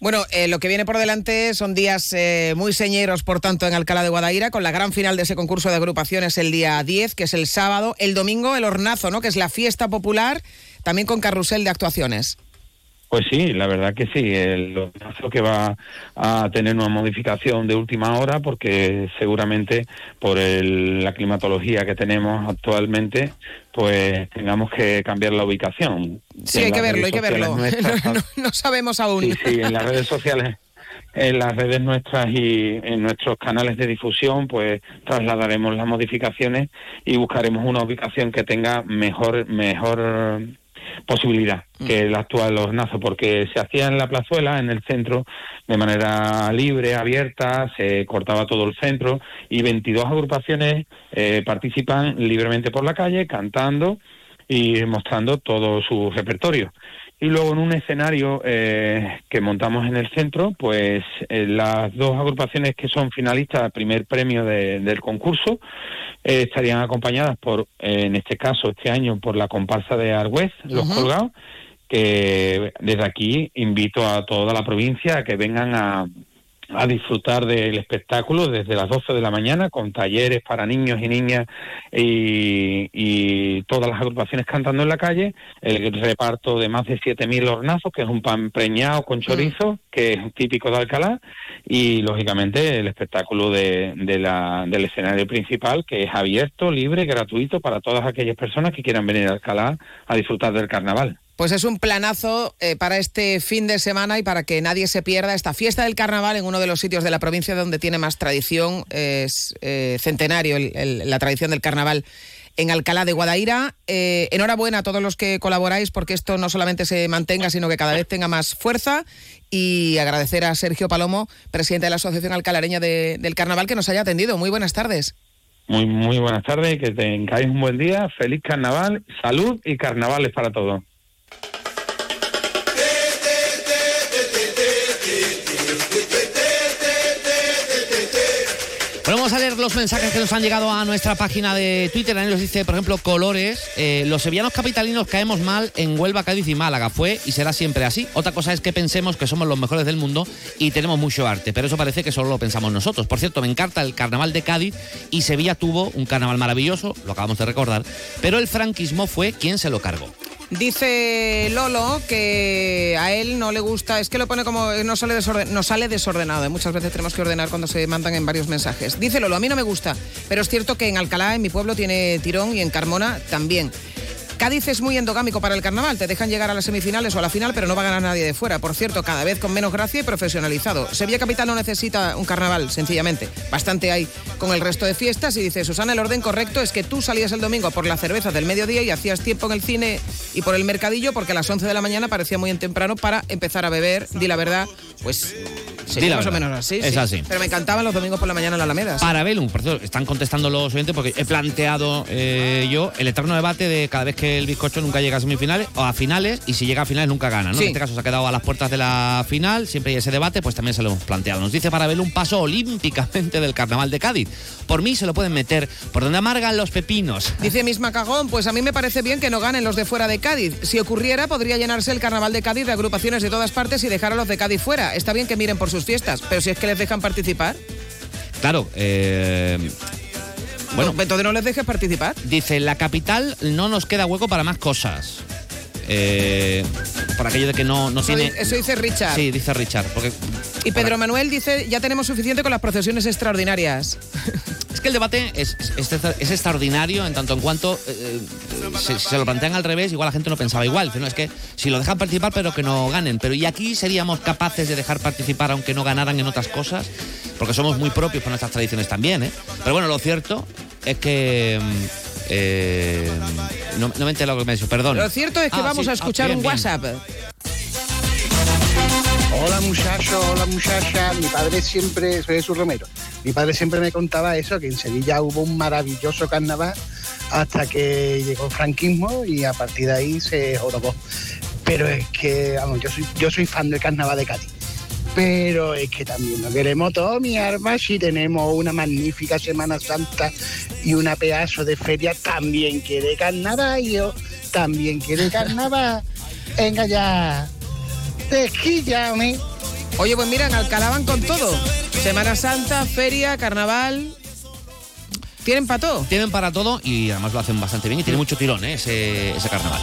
S3: Bueno, eh, lo que viene por delante son días eh, muy señeros, por tanto, en Alcalá de Guadaira, con la gran final de ese concurso de agrupaciones el día 10, que es el sábado. El domingo, el Hornazo, ¿no? Que es la fiesta popular, también con carrusel de actuaciones.
S12: Pues sí, la verdad que sí. El ordenazo que va a tener una modificación de última hora porque seguramente por el- la climatología que tenemos actualmente, pues tengamos que cambiar la ubicación.
S3: Sí,
S12: En
S3: hay que verlo, hay que verlo.
S12: sociales nuestras- [laughs]
S3: no, no sabemos aún.
S12: Sí, sí, en las redes sociales, en las redes nuestras y en nuestros canales de difusión, pues trasladaremos las modificaciones y buscaremos una ubicación que tenga mejor, mejor posibilidad que el actual hornazo, porque se hacía en la plazuela, en el centro, de manera libre, abierta, se cortaba todo el centro y 22 agrupaciones eh, participan libremente por la calle cantando y mostrando todo su repertorio. Y luego en un escenario eh, que montamos en el centro, pues eh, las dos agrupaciones que son finalistas al primer premio del concurso eh, estarían acompañadas por, en este caso, este año, por la comparsa de Argüez, Los Colgados, que desde aquí invito a toda la provincia a que vengan a, a disfrutar del espectáculo desde las 12 de la mañana con talleres para niños y niñas y, todas las agrupaciones cantando en la calle, el reparto de más de 7.000 hornazos, que es un pan preñado con chorizo, que es típico de Alcalá, y lógicamente el espectáculo de, la, del escenario principal, que es abierto, libre, gratuito para todas aquellas personas que quieran venir a Alcalá a disfrutar del carnaval.
S3: Pues es un planazo eh, para este fin de semana y para que nadie se pierda esta fiesta del carnaval en uno de los sitios de la provincia donde tiene más tradición, es eh, centenario la tradición del carnaval en Alcalá de Guadaira. Eh, enhorabuena a todos los que colaboráis porque esto no solamente se mantenga, sino que cada vez tenga más fuerza. Y agradecer a Sergio Palomo, presidente de la Asociación Alcalareña del Carnaval, que nos haya atendido. Muy buenas tardes.
S12: Muy, muy buenas tardes, que tengáis un buen día, feliz carnaval, salud y carnavales para todos.
S2: Vamos a leer los mensajes que nos han llegado a nuestra página de Twitter. Ahí nos dice, por ejemplo, Colores. Eh, los sevillanos capitalinos caemos mal en Huelva, Cádiz y Málaga. Fue y será siempre así. Otra cosa es que pensemos que somos los mejores del mundo y tenemos mucho arte. Pero eso parece que solo lo pensamos nosotros. Por cierto, me encanta el carnaval de Cádiz y Sevilla tuvo un carnaval maravilloso, lo acabamos de recordar. Pero el franquismo fue quien se lo cargó.
S3: Dice Lolo que a él no le gusta, es que lo pone como no sale, no sale desordenado. Muchas veces tenemos que ordenar cuando se mandan en varios mensajes. Dice Lolo, a mí no me gusta, pero es cierto que en Alcalá, en mi pueblo, tiene tirón y en Carmona también. Cádiz es muy endogámico para el carnaval, te dejan llegar a las semifinales o a la final, pero no va a ganar nadie de fuera. Por cierto, cada vez con menos gracia y profesionalizado. Sevilla Capital no necesita un carnaval, sencillamente. Bastante hay con el resto de fiestas y dice, Susana, el orden correcto es que tú salías el domingo por la cerveza del mediodía y hacías tiempo en el cine y por el mercadillo porque a las 11 de la mañana parecía muy temprano para empezar a beber, di la verdad, pues Sí, más o menos así.
S2: Es así.
S3: Pero me encantaban los domingos por la mañana en la Alameda.
S2: Para Velum, por cierto, están contestando los oyentes porque he planteado eh, yo el eterno debate de cada vez que el bizcocho nunca llega a semifinales o a finales y si llega a finales nunca gana. ¿no? En este caso se ha quedado a las puertas de la final, siempre hay ese debate, pues también se lo hemos planteado. Nos dice para Velum paso olímpicamente del carnaval de Cádiz. Por mí se lo pueden meter por donde amargan los pepinos.
S3: Dice misma Cagón, pues a mí me parece bien que no ganen los de fuera de Cádiz. Si ocurriera, podría llenarse el carnaval de Cádiz de agrupaciones de todas partes y dejar a los de Cádiz fuera. Está bien que miren por sus fiestas, pero si es que les dejan participar.
S2: Claro, eh,
S3: Bueno, entonces no les dejes participar.
S2: Dice, la capital no nos queda hueco para más cosas. Eh, por aquello de que no, no tiene...
S3: Eso dice Richard.
S2: Sí, dice Richard. Porque,
S3: y Pedro Manuel dice, ya tenemos suficiente con las procesiones extraordinarias. [laughs]
S2: Es que el debate es, es, extraordinario en tanto en cuanto eh, si, se lo plantean al revés, igual la gente no pensaba igual. No, es que si lo dejan participar, pero que no ganen. Pero y aquí seríamos capaces de dejar participar aunque no ganaran en otras cosas, porque somos muy propios con nuestras tradiciones también. ¿eh? Pero bueno, lo cierto es que mm, eh, no, me entero lo que me dicho, perdón.
S3: Lo cierto es que ah, vamos a escuchar ah, un WhatsApp.
S13: Hola muchacho, hola muchacha. Mi padre siempre, soy Jesús Romero, mi padre siempre me contaba eso, que en Sevilla hubo un maravilloso carnaval hasta que llegó el franquismo y a partir de ahí se jorobó. Pero es que, vamos, yo soy, yo soy fan del carnaval de Cádiz. Pero es que también no queremos todo, mi arma, si tenemos una magnífica Semana Santa y una pedazo de feria, también quiere carnaval, yo también quiere [laughs] carnaval. Venga ya, desquíllame.
S3: Oye, pues mira, en Alcalá van con todo. Semana Santa, feria, carnaval. ¿Tienen para todo?
S2: Tienen para todo y además lo hacen bastante bien y tiene mucho tirón ¿eh? ese, ese carnaval.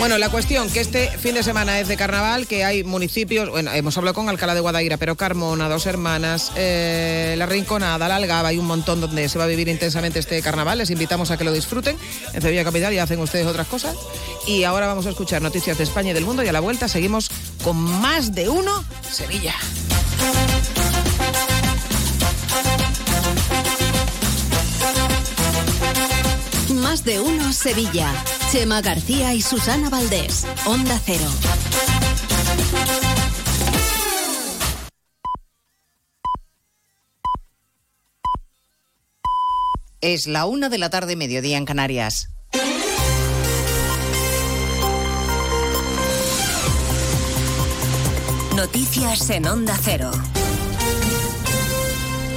S3: Bueno, la cuestión que este fin de semana es de carnaval, que hay municipios, bueno, hemos hablado con Alcalá de Guadaira, pero Carmona, Dos Hermanas, eh, La Rinconada, La Algaba, hay un montón donde se va a vivir intensamente este carnaval. Les invitamos a que lo disfruten. En Sevilla Capital ya hacen ustedes otras cosas. Y ahora vamos a escuchar noticias de España y del mundo y a la vuelta seguimos con más de uno Sevilla.
S8: Más de uno Sevilla. Chema García y Susana Valdés. Onda Cero.
S14: Es la una de la tarde, mediodía en Canarias.
S8: Noticias en Onda Cero.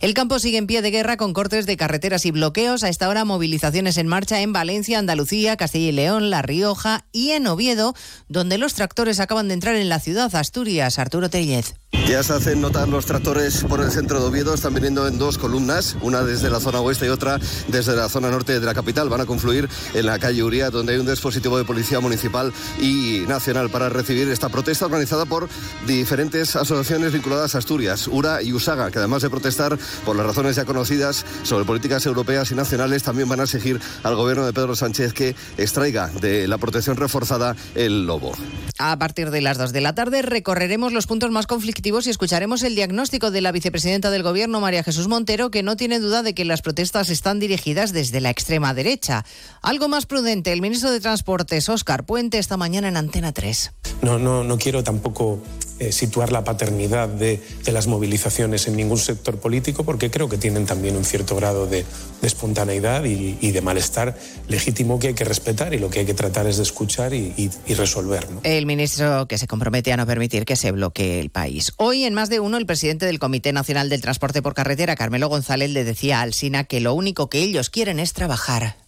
S14: El campo sigue en pie de guerra con cortes de carreteras y bloqueos. A esta hora movilizaciones en marcha en Valencia, Andalucía, Castilla y León, La Rioja y en Oviedo, donde los tractores acaban de entrar en la ciudad Asturias. Arturo Tellez.
S15: Ya se hacen notar los tractores por el centro de Oviedo, están viniendo en dos columnas, una desde la zona oeste y otra desde la zona norte de la capital. Van a confluir en la calle Uría, donde hay un dispositivo de policía municipal y nacional para recibir esta protesta organizada por diferentes asociaciones vinculadas a Asturias, URA y USAGA, que además de protestar por las razones ya conocidas sobre políticas europeas y nacionales, también van a exigir al gobierno de Pedro Sánchez que extraiga de la protección reforzada el lobo.
S14: A partir de las dos de la tarde recorreremos los puntos más conflictivos y escucharemos el diagnóstico de la vicepresidenta del Gobierno, María Jesús Montero, que no tiene duda de que las protestas están dirigidas desde la extrema derecha. Algo más prudente, el ministro de Transportes, Óscar Puente, esta mañana en Antena 3.
S16: No, no, no quiero tampoco eh, situar la paternidad de, de, las movilizaciones en ningún sector político, porque creo que tienen también un cierto grado de, espontaneidad y, de malestar legítimo que hay que respetar y lo que hay que tratar es de escuchar y, resolver.
S14: El ministro que se compromete a no permitir que se bloquee el país. Hoy, en más de uno, el presidente del Comité Nacional del Transporte por Carretera, Carmelo González, le decía a Alsina que lo único que ellos quieren es trabajar.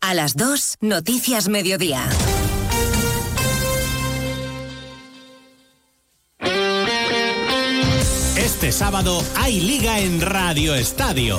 S8: a las 2, Noticias Mediodía.
S10: Este sábado hay liga en Radio Estadio,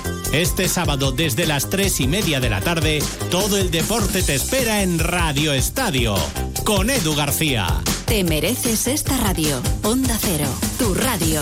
S10: Este sábado desde las tres y media de la tarde, todo el deporte te espera en Radio Estadio. Con Edu García.
S8: Te mereces esta radio. Onda Cero, tu radio.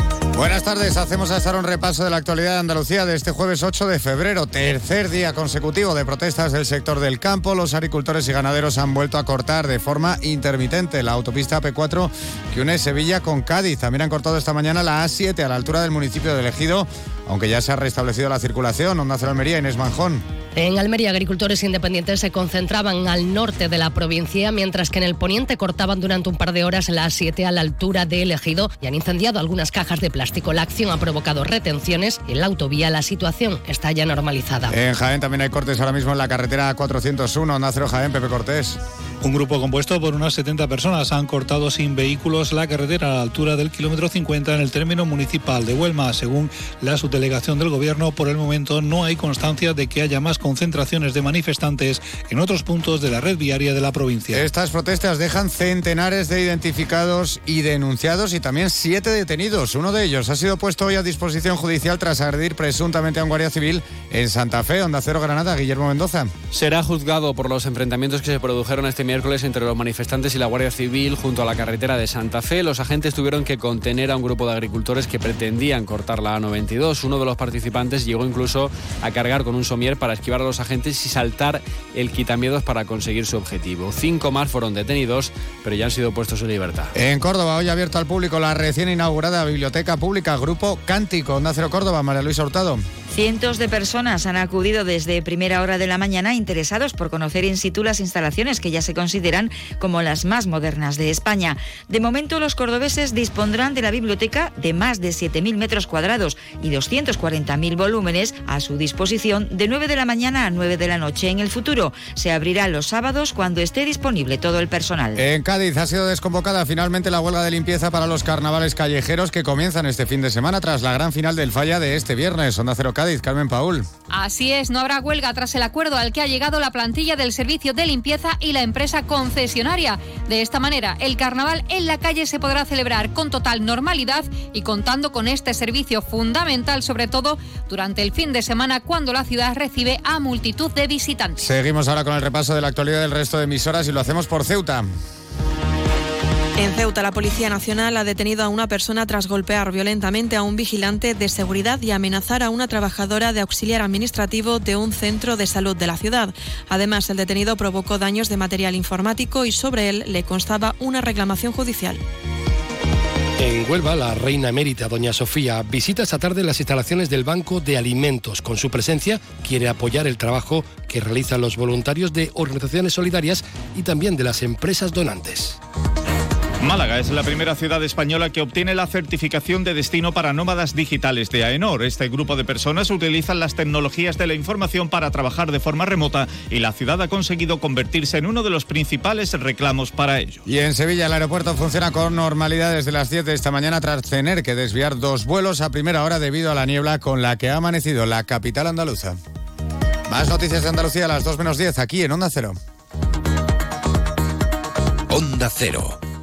S17: Buenas tardes, hacemos hasta un repaso de la actualidad de Andalucía de este jueves 8 de febrero, tercer día consecutivo de protestas del sector del campo. Los agricultores y ganaderos han vuelto a cortar de forma intermitente la autopista AP4 que une Sevilla con Cádiz. También han cortado esta mañana la A7 a la altura del municipio de Ejido, aunque ya se ha restablecido la circulación. Onda Cero Almería, Inés Manjón.
S18: En Almería, agricultores independientes se concentraban al norte de la provincia, mientras que en el poniente cortaban durante un par de horas la A7 a la altura de El Ejido y han incendiado algunas cajas de plástico. La acción ha provocado retenciones en la autovía la situación está ya normalizada.
S17: En Jaén también hay cortes ahora mismo en la carretera 401, Nacero Jaén, Pepe Cortés.
S19: Un grupo compuesto por unas 70 personas han cortado sin vehículos la carretera a la altura del kilómetro 50 en el término municipal de Huelma. Según la subdelegación del gobierno, por el momento no hay constancia de que haya más concentraciones de manifestantes en otros puntos de la red viaria de la provincia.
S17: Estas protestas dejan centenares de identificados y denunciados y también siete detenidos. Uno de ellos ha sido puesto hoy a disposición judicial tras agredir presuntamente a un guardia civil en Santa Fe, Onda Cero Granada, Guillermo Mendoza.
S20: Será juzgado por los enfrentamientos que se produjeron este miércoles entre los manifestantes y la Guardia Civil junto a la carretera de Santa Fe. Los agentes tuvieron que contener a un grupo de agricultores que pretendían cortar la A92. Uno de los participantes llegó incluso a cargar con un somier para esquivar a los agentes y saltar el quitamiedos para conseguir su objetivo. Cinco más fueron detenidos, pero ya han sido puestos en libertad.
S17: En Córdoba, hoy abierto al público la recién inaugurada Biblioteca Pública Grupo Cántico. Onda Cero Córdoba, María Luisa Hurtado.
S21: Cientos de personas han acudido desde primera hora de la mañana interesados por conocer in situ las instalaciones que ya se consideran como las más modernas de España. De momento, los cordobeses dispondrán de la biblioteca de más de 7.000 metros cuadrados y 240.000 volúmenes a su disposición de 9 de la mañana a 9 de la noche. En el futuro se abrirá los sábados cuando esté disponible todo el personal.
S17: En Cádiz ha sido desconvocada finalmente la huelga de limpieza para los carnavales callejeros que comienzan este fin de semana tras la gran final del falla de este viernes. Cádiz, Carmen Paul.
S22: Así es, no habrá huelga tras el acuerdo al que ha llegado la plantilla del servicio de limpieza y la empresa concesionaria. De esta manera, el carnaval en la calle se podrá celebrar con total normalidad y contando con este servicio fundamental, sobre todo durante el fin de semana cuando la ciudad recibe a multitud de visitantes.
S17: Seguimos ahora con el repaso de la actualidad del resto de emisoras y lo hacemos por Ceuta.
S23: En Ceuta, la Policía Nacional ha detenido a una persona tras golpear violentamente a un vigilante de seguridad y amenazar a una trabajadora de auxiliar administrativo de un centro de salud de la ciudad. Además, el detenido provocó daños de material informático y sobre él le constaba una reclamación judicial.
S24: En Huelva, la reina emérita, doña Sofía, visita esta tarde las instalaciones del Banco de Alimentos. Con su presencia, quiere apoyar el trabajo que realizan los voluntarios de organizaciones solidarias y también de las empresas donantes.
S25: Málaga es la primera ciudad española que obtiene la certificación de destino para nómadas digitales de AENOR. Este grupo de personas utilizan las tecnologías de la información para trabajar de forma remota y la ciudad ha conseguido convertirse en uno de los principales reclamos para ello.
S17: Y en Sevilla el aeropuerto funciona con normalidad desde las 10 de esta mañana tras tener que desviar dos vuelos a primera hora debido a la niebla con la que ha amanecido la capital andaluza. Más noticias de Andalucía a las 2 menos 10 aquí en Onda Cero.
S26: Onda Cero.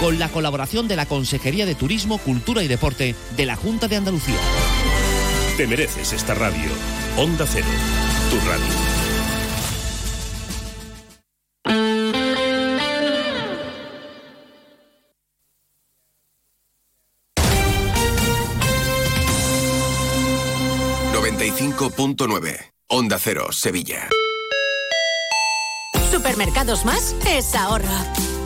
S2: con la colaboración de la Consejería de Turismo, Cultura y Deporte de la Junta de Andalucía.
S27: Te mereces esta radio. Onda Cero, tu radio.
S26: ...95.9... Onda Cero, Sevilla.
S8: Supermercados Más es ahorro.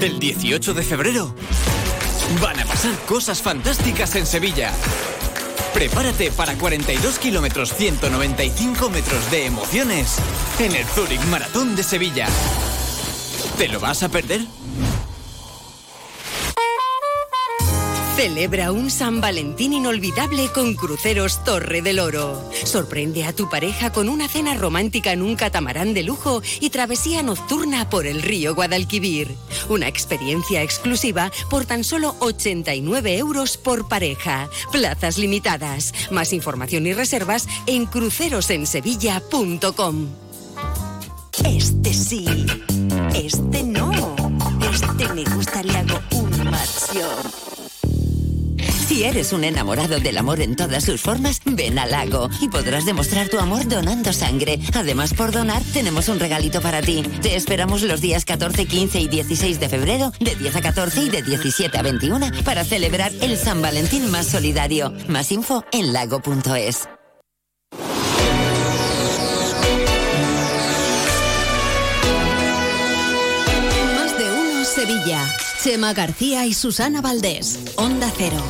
S28: El 18 de febrero van a pasar cosas fantásticas en Sevilla. Prepárate para 42 kilómetros 195 metros de emociones en el Zurich Maratón de Sevilla. ¿Te lo vas a perder?
S29: Celebra un San Valentín inolvidable con Cruceros Torre del Oro. Sorprende a tu pareja con una cena romántica en un catamarán de lujo y travesía nocturna por el río Guadalquivir. Una experiencia exclusiva por tan solo 89 euros por pareja. Plazas limitadas. Más información y reservas en crucerosensevilla.com. Este sí, este no, Si eres un enamorado del amor en todas sus formas, ven al lago y podrás demostrar tu amor donando sangre. Además, por donar, tenemos un regalito para ti. Te esperamos los días 14, 15 y 16 de febrero, de 10 a 14 y de 17 a 21, para celebrar el San Valentín más solidario. Más info en lago.es.
S30: Más de uno Sevilla. Chema García y Susana Valdés. Onda Cero.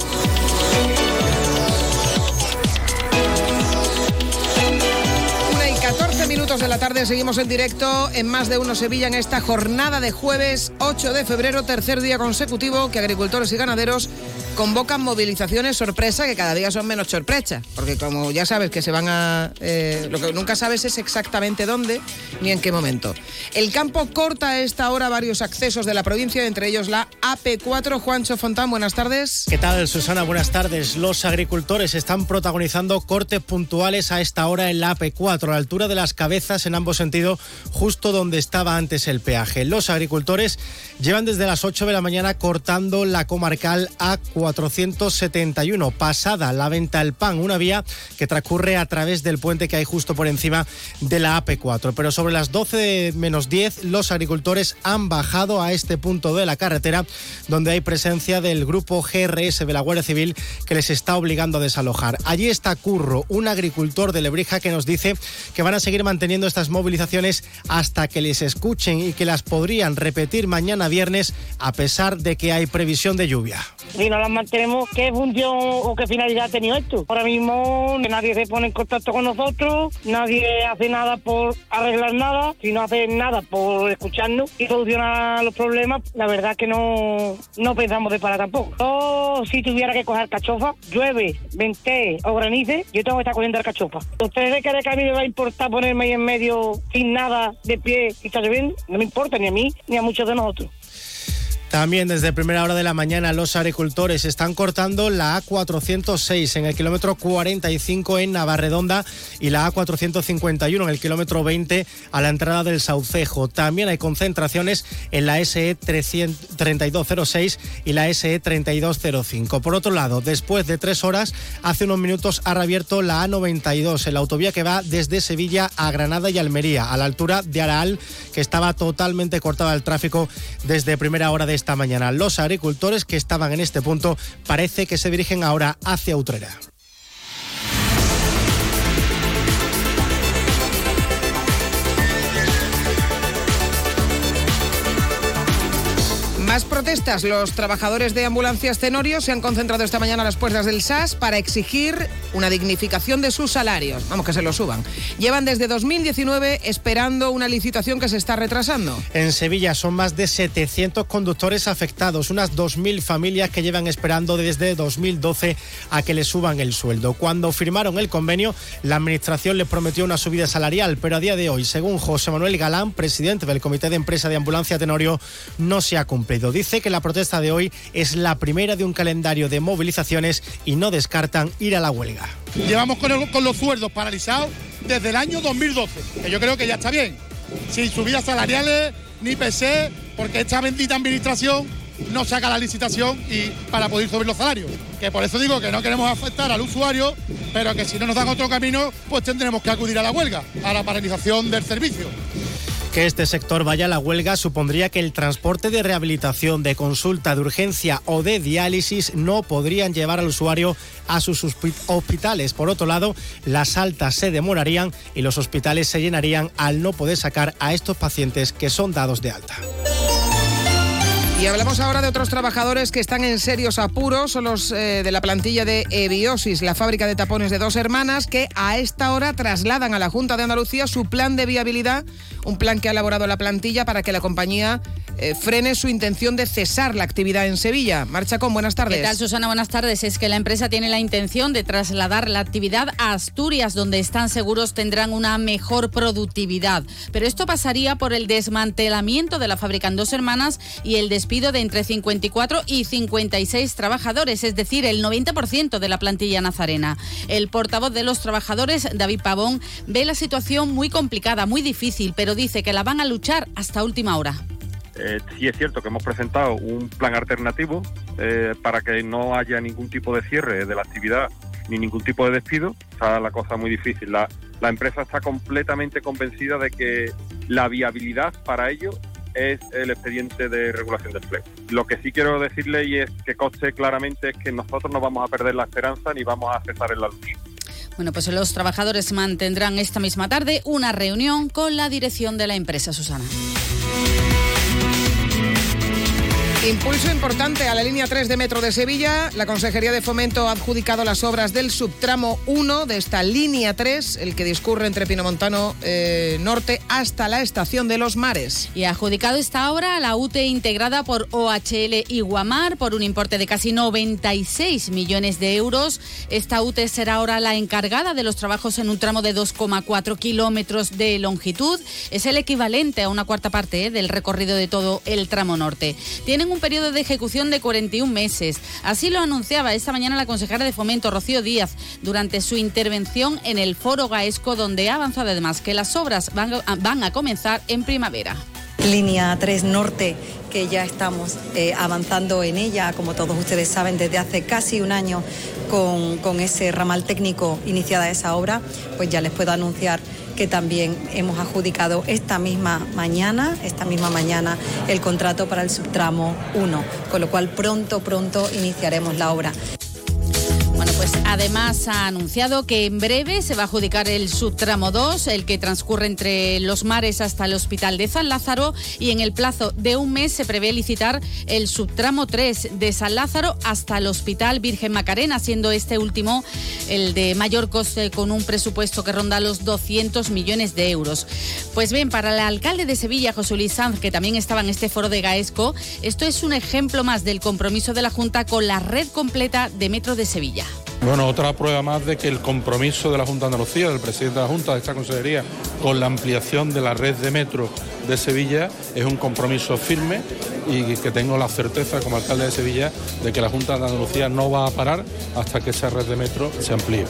S3: Minutos de la tarde seguimos en directo en Más de Uno Sevilla en esta jornada de jueves 8 de febrero, tercer día consecutivo que agricultores y ganaderos convocan movilizaciones sorpresa que cada día son menos sorpresas, porque como ya sabes que se van a... eh, lo que nunca sabes es exactamente dónde ni en qué momento. El campo corta a esta hora varios accesos de la provincia, entre ellos la AP4. Juancho Fontán, buenas tardes.
S5: ¿Qué tal, Susana? Buenas tardes. Los agricultores están protagonizando cortes puntuales a esta hora en la AP4, a altura de las cabezas en ambos sentidos, justo donde estaba antes el peaje. Los agricultores llevan desde las 8 de la mañana cortando la comarcal A471, pasada la venta del pan, una vía que transcurre a través del puente que hay justo por encima de la AP4. Pero sobre las 12 menos 10, los agricultores han bajado a este punto de la carretera, donde hay presencia del grupo GRS de la Guardia Civil que les está obligando a desalojar. Allí está Curro, un agricultor de Lebrija que nos dice que van a seguir manteniendo estas movilizaciones hasta que les escuchen y que las podrían repetir mañana viernes a pesar de que hay previsión de lluvia.
S31: Si no las mantenemos, ¿qué función o qué finalidad ha tenido esto? Ahora mismo nadie se pone en contacto con nosotros, nadie hace nada por arreglar nada, si no hace nada por escucharnos y solucionar los problemas, la verdad que no, no pensamos de parar tampoco. Yo, si tuviera que coger cachofa, llueve, vente o granice, yo tengo que estar cogiendo el cachofa. ¿Ustedes creen que a mí me va a importar ponerme ahí en medio sin nada de pie y está lloviendo? No me importa ni a mí ni a muchos de nosotros.
S5: También desde primera hora de la mañana los agricultores están cortando la A406 en el kilómetro 45 en Navarredonda y la A451 en el kilómetro 20 a la entrada del Saucejo. También hay concentraciones en la E SE 3206 y la SE 3205. Por otro lado, después de tres horas, hace unos minutos ha reabierto la A92, en la autovía que va desde Sevilla a Granada y Almería, a la altura de Araal, que estaba totalmente cortada el tráfico desde primera hora de esta mañana. Los agricultores que estaban en este punto parece que se dirigen ahora hacia Utrera.
S3: Más protestas. Los trabajadores de ambulancias Tenorio se han concentrado esta mañana a las puertas del SAS para exigir una dignificación de sus salarios. Vamos, que se lo suban. Llevan desde 2019 esperando una licitación que se está retrasando.
S5: En Sevilla son más de 700 conductores afectados, unas 2.000 familias que llevan esperando desde 2012 a que les suban el sueldo. Cuando firmaron el convenio, la Administración les prometió una subida salarial, pero a día de hoy, según José Manuel Galán, presidente del Comité de Empresa de Ambulancia Tenorio, no se ha cumplido. Dice que la protesta de hoy es la primera de un calendario de movilizaciones y no descartan ir a la huelga.
S32: Llevamos con, los sueldos paralizados desde el año 2012, que yo creo que ya está bien. Sin subidas salariales ni PC, porque esta bendita administración no saca la licitación y para poder subir los salarios. Que por eso digo que no queremos afectar al usuario, pero que si no nos dan otro camino, pues tendremos que acudir a la huelga, a la paralización del servicio.
S5: Que este sector vaya a la huelga supondría que el transporte de rehabilitación, de consulta, de urgencia o de diálisis no podrían llevar al usuario a sus hospi- hospitales. Por otro lado, las altas se demorarían y los hospitales se llenarían al no poder sacar a estos pacientes que son dados de alta.
S3: Y hablamos ahora de otros trabajadores que están en serios apuros, son los eh, de la plantilla de Ebiosis, la fábrica de tapones de dos hermanas, que a esta hora trasladan a la Junta de Andalucía su plan de viabilidad, un plan que ha elaborado la plantilla para que la compañía eh, frene su intención de cesar la actividad en Sevilla. Marcha con buenas tardes.
S4: ¿Qué tal, Susana? Buenas tardes. Es que la empresa tiene la intención de trasladar la actividad a Asturias, donde están seguros tendrán una mejor productividad. Pero esto pasaría por el desmantelamiento de la fábrica en dos hermanas y el despido de entre 54 y 56 trabajadores, es decir, el 90% de la plantilla nazarena. El portavoz de los trabajadores, David Pavón, ve la situación muy complicada, muy difícil, pero dice que la van a luchar hasta última hora.
S33: Eh, sí es cierto que hemos presentado un plan alternativo eh, para que no haya ningún tipo de cierre de la actividad ni ningún tipo de despido. Está la cosa muy difícil. La, la empresa está completamente convencida de que la viabilidad para ello es el expediente de regulación del empleo. Lo que sí quiero decirle y es que conste claramente es que nosotros no vamos a perder la esperanza ni vamos a cesar en la lucha.
S4: Bueno, pues los trabajadores mantendrán esta misma tarde una reunión con la dirección de la empresa, Susana.
S34: Impulso importante a la línea 3 de Metro de Sevilla. La Consejería de Fomento ha adjudicado las obras del subtramo 1 de esta línea 3, el que discurre entre Pinomontano eh, Norte hasta la estación de los Mares.
S4: Y ha adjudicado esta obra a la UTE integrada por OHL y Guamar por un importe de casi 96 millones de euros. Esta UTE será ahora la encargada de los trabajos en un tramo de 2,4 kilómetros de longitud. Es el equivalente a una cuarta parte eh, del recorrido de todo el tramo norte. Tienen un periodo de ejecución de 41 meses. Así lo anunciaba esta mañana la consejera de Fomento, Rocío Díaz, durante su intervención en el Foro Gaesco, donde ha avanzado además que las obras van a, van a comenzar en primavera.
S35: Línea 3 Norte, que ya estamos eh, avanzando en ella, como todos ustedes saben, desde hace casi un año con, con ese ramal técnico iniciada esa obra, pues ya les puedo anunciar que también hemos adjudicado esta misma mañana, esta misma mañana, el contrato para el subtramo 1, con lo cual pronto, pronto iniciaremos la obra.
S4: Bueno, pues además ha anunciado que en breve se va a adjudicar el subtramo 2, el que transcurre entre los mares hasta el Hospital de San Lázaro, y en el plazo de un mes se prevé licitar el subtramo 3 de San Lázaro hasta el Hospital Virgen Macarena, siendo este último el de mayor coste con un presupuesto que ronda los 200 millones de euros. Pues bien, para el alcalde de Sevilla, José Luis Sanz, que también estaba en este foro de Gaesco, esto es un ejemplo más del compromiso de la Junta con la red completa de Metro de Sevilla.
S36: Bueno, otra prueba más de que el compromiso de la Junta de Andalucía, del presidente de la Junta, de esta consejería, con la ampliación de la red de metro de Sevilla es un compromiso firme y que tengo la certeza como alcalde de Sevilla de que la Junta de Andalucía no va a parar hasta que esa red de metro se amplíe.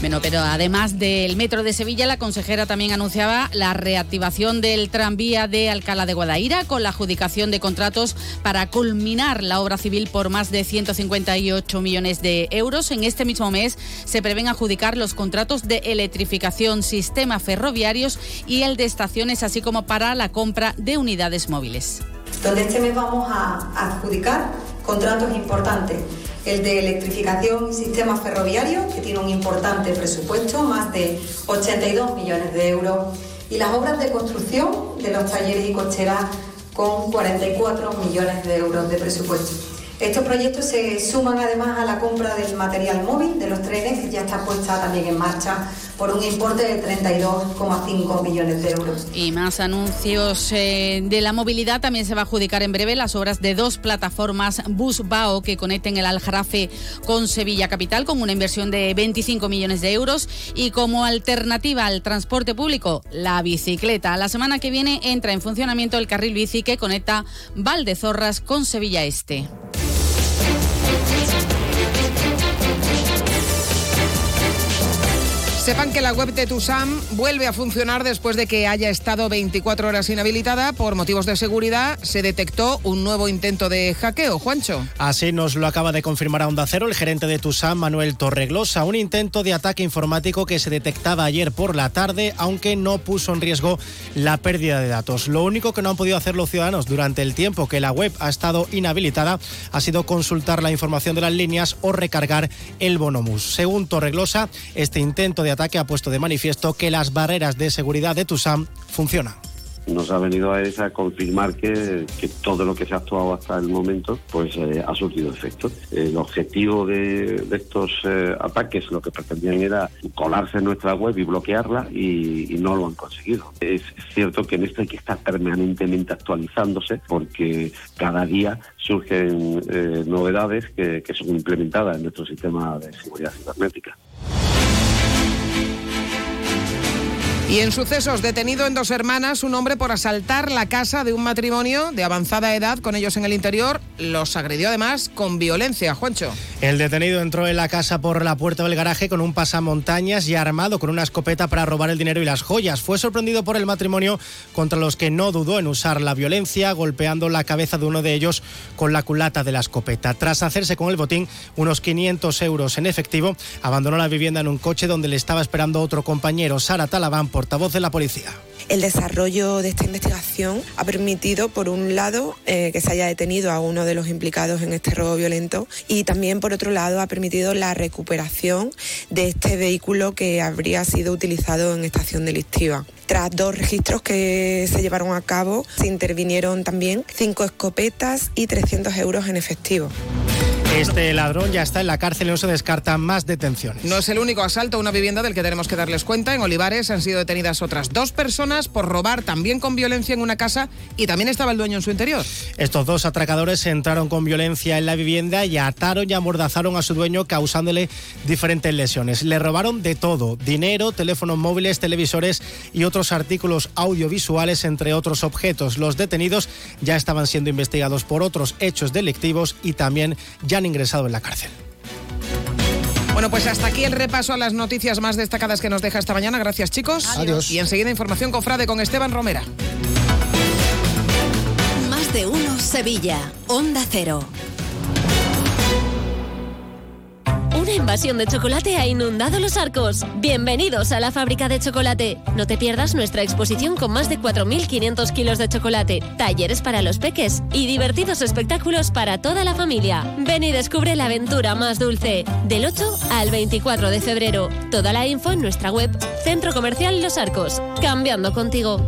S4: Bueno, pero además del metro de Sevilla, la consejera también anunciaba la reactivación del tranvía de Alcalá de Guadaira con la adjudicación de contratos para culminar la obra civil por más de 158 millones de euros. En este mismo mes se prevén adjudicar los contratos de electrificación, sistemas ferroviarios y el de estaciones, así como para la compra de unidades móviles.
S35: Donde este mes vamos a adjudicar contratos importantes. El de electrificación y sistemas ferroviarios, que tiene un importante presupuesto, más de 82 millones de euros. Y las obras de construcción de los talleres y cocheras con 44 millones de euros de presupuesto. Estos proyectos se suman además a la compra del material móvil de los trenes, que ya está puesta también en marcha por un importe de 32,5 millones de euros.
S4: Y más anuncios eh, de la movilidad. También se va a adjudicar en breve las obras de dos plataformas Busbao que conecten el Aljarafe con Sevilla Capital con una inversión de 25 millones de euros. Y como alternativa al transporte público, la bicicleta. La semana que viene entra en funcionamiento el carril bici que conecta Valdezorras con Sevilla Este.
S34: Sepan que la web de Tusam vuelve a funcionar después de que haya estado 24 horas inhabilitada. Por motivos de seguridad se detectó un nuevo intento de hackeo. Juancho.
S5: Así nos lo acaba de confirmar a Onda Cero el gerente de Tusam, Manuel Torreglosa. Un intento de ataque informático que se detectaba ayer por la tarde, aunque no puso en riesgo la pérdida de datos. Lo único que no han podido hacer los ciudadanos durante el tiempo que la web ha estado inhabilitada ha sido consultar la información de las líneas o recargar el bonomus. Según Torreglosa, este intento de ataque ha puesto de manifiesto que las barreras de seguridad de Tusam funcionan
S37: nos ha venido a esa confirmar que, que, todo lo que se ha actuado hasta el momento pues eh, ha surtido efecto. El objetivo de, de estos eh, ataques lo que pretendían era colarse en nuestra web y bloquearla y, y, no lo han conseguido. Es cierto que en esto hay que estar permanentemente actualizándose porque cada día surgen eh, novedades que, que son implementadas en nuestro sistema de seguridad cibernética.
S34: Y en sucesos, detenido en dos hermanas un hombre por asaltar la casa de un matrimonio de avanzada edad con ellos en el interior. Los agredió además con violencia. Juancho.
S5: El detenido entró en la casa por la puerta del garaje con un pasamontañas y armado con una escopeta para robar el dinero y las joyas. Fue sorprendido por el matrimonio contra los que no dudó en usar la violencia, golpeando la cabeza de uno de ellos con la culata de la escopeta. Tras hacerse con el botín unos 500 euros en efectivo, abandonó la vivienda en un coche donde le estaba esperando otro compañero, Sara Talabán, portavoz de la policía.
S37: El desarrollo de esta investigación ha permitido, por un lado, eh, que se haya detenido a uno de los implicados en este robo violento y también, por otro lado, ha permitido la recuperación de este vehículo que habría sido utilizado en esta acción delictiva. Tras dos registros que se llevaron a cabo, se intervinieron también cinco escopetas y 300 euros en efectivo.
S5: Este ladrón ya está en la cárcel y no se descartan más detenciones.
S3: No es el único asalto a una vivienda del que tenemos que darles cuenta. En Olivares han sido detenidas otras dos personas por robar también con violencia en una casa y también estaba el dueño en su interior.
S5: Estos dos atracadores entraron con violencia en la vivienda y ataron y amordazaron a su dueño causándole diferentes lesiones. Le robaron de todo, dinero, teléfonos móviles, televisores y otros artículos audiovisuales, entre otros objetos. Los detenidos ya estaban siendo investigados por otros hechos delictivos y también ya han ingresado en la cárcel.
S3: Bueno, pues hasta aquí el repaso a las noticias más destacadas que nos deja esta mañana. Gracias, chicos.
S5: Adiós.
S3: Y enseguida información con Frade con Esteban Romera.
S8: Más de uno Sevilla. Onda Cero.
S38: Invasión de chocolate ha inundado los arcos. Bienvenidos a la fábrica de chocolate. No te pierdas nuestra exposición con más de 4.500 kilos de chocolate, talleres para los peques y divertidos espectáculos para toda la familia. Ven y descubre la aventura más dulce. Del 8 al 24 de febrero. Toda la info en nuestra web Centro Comercial Los Arcos. Cambiando contigo.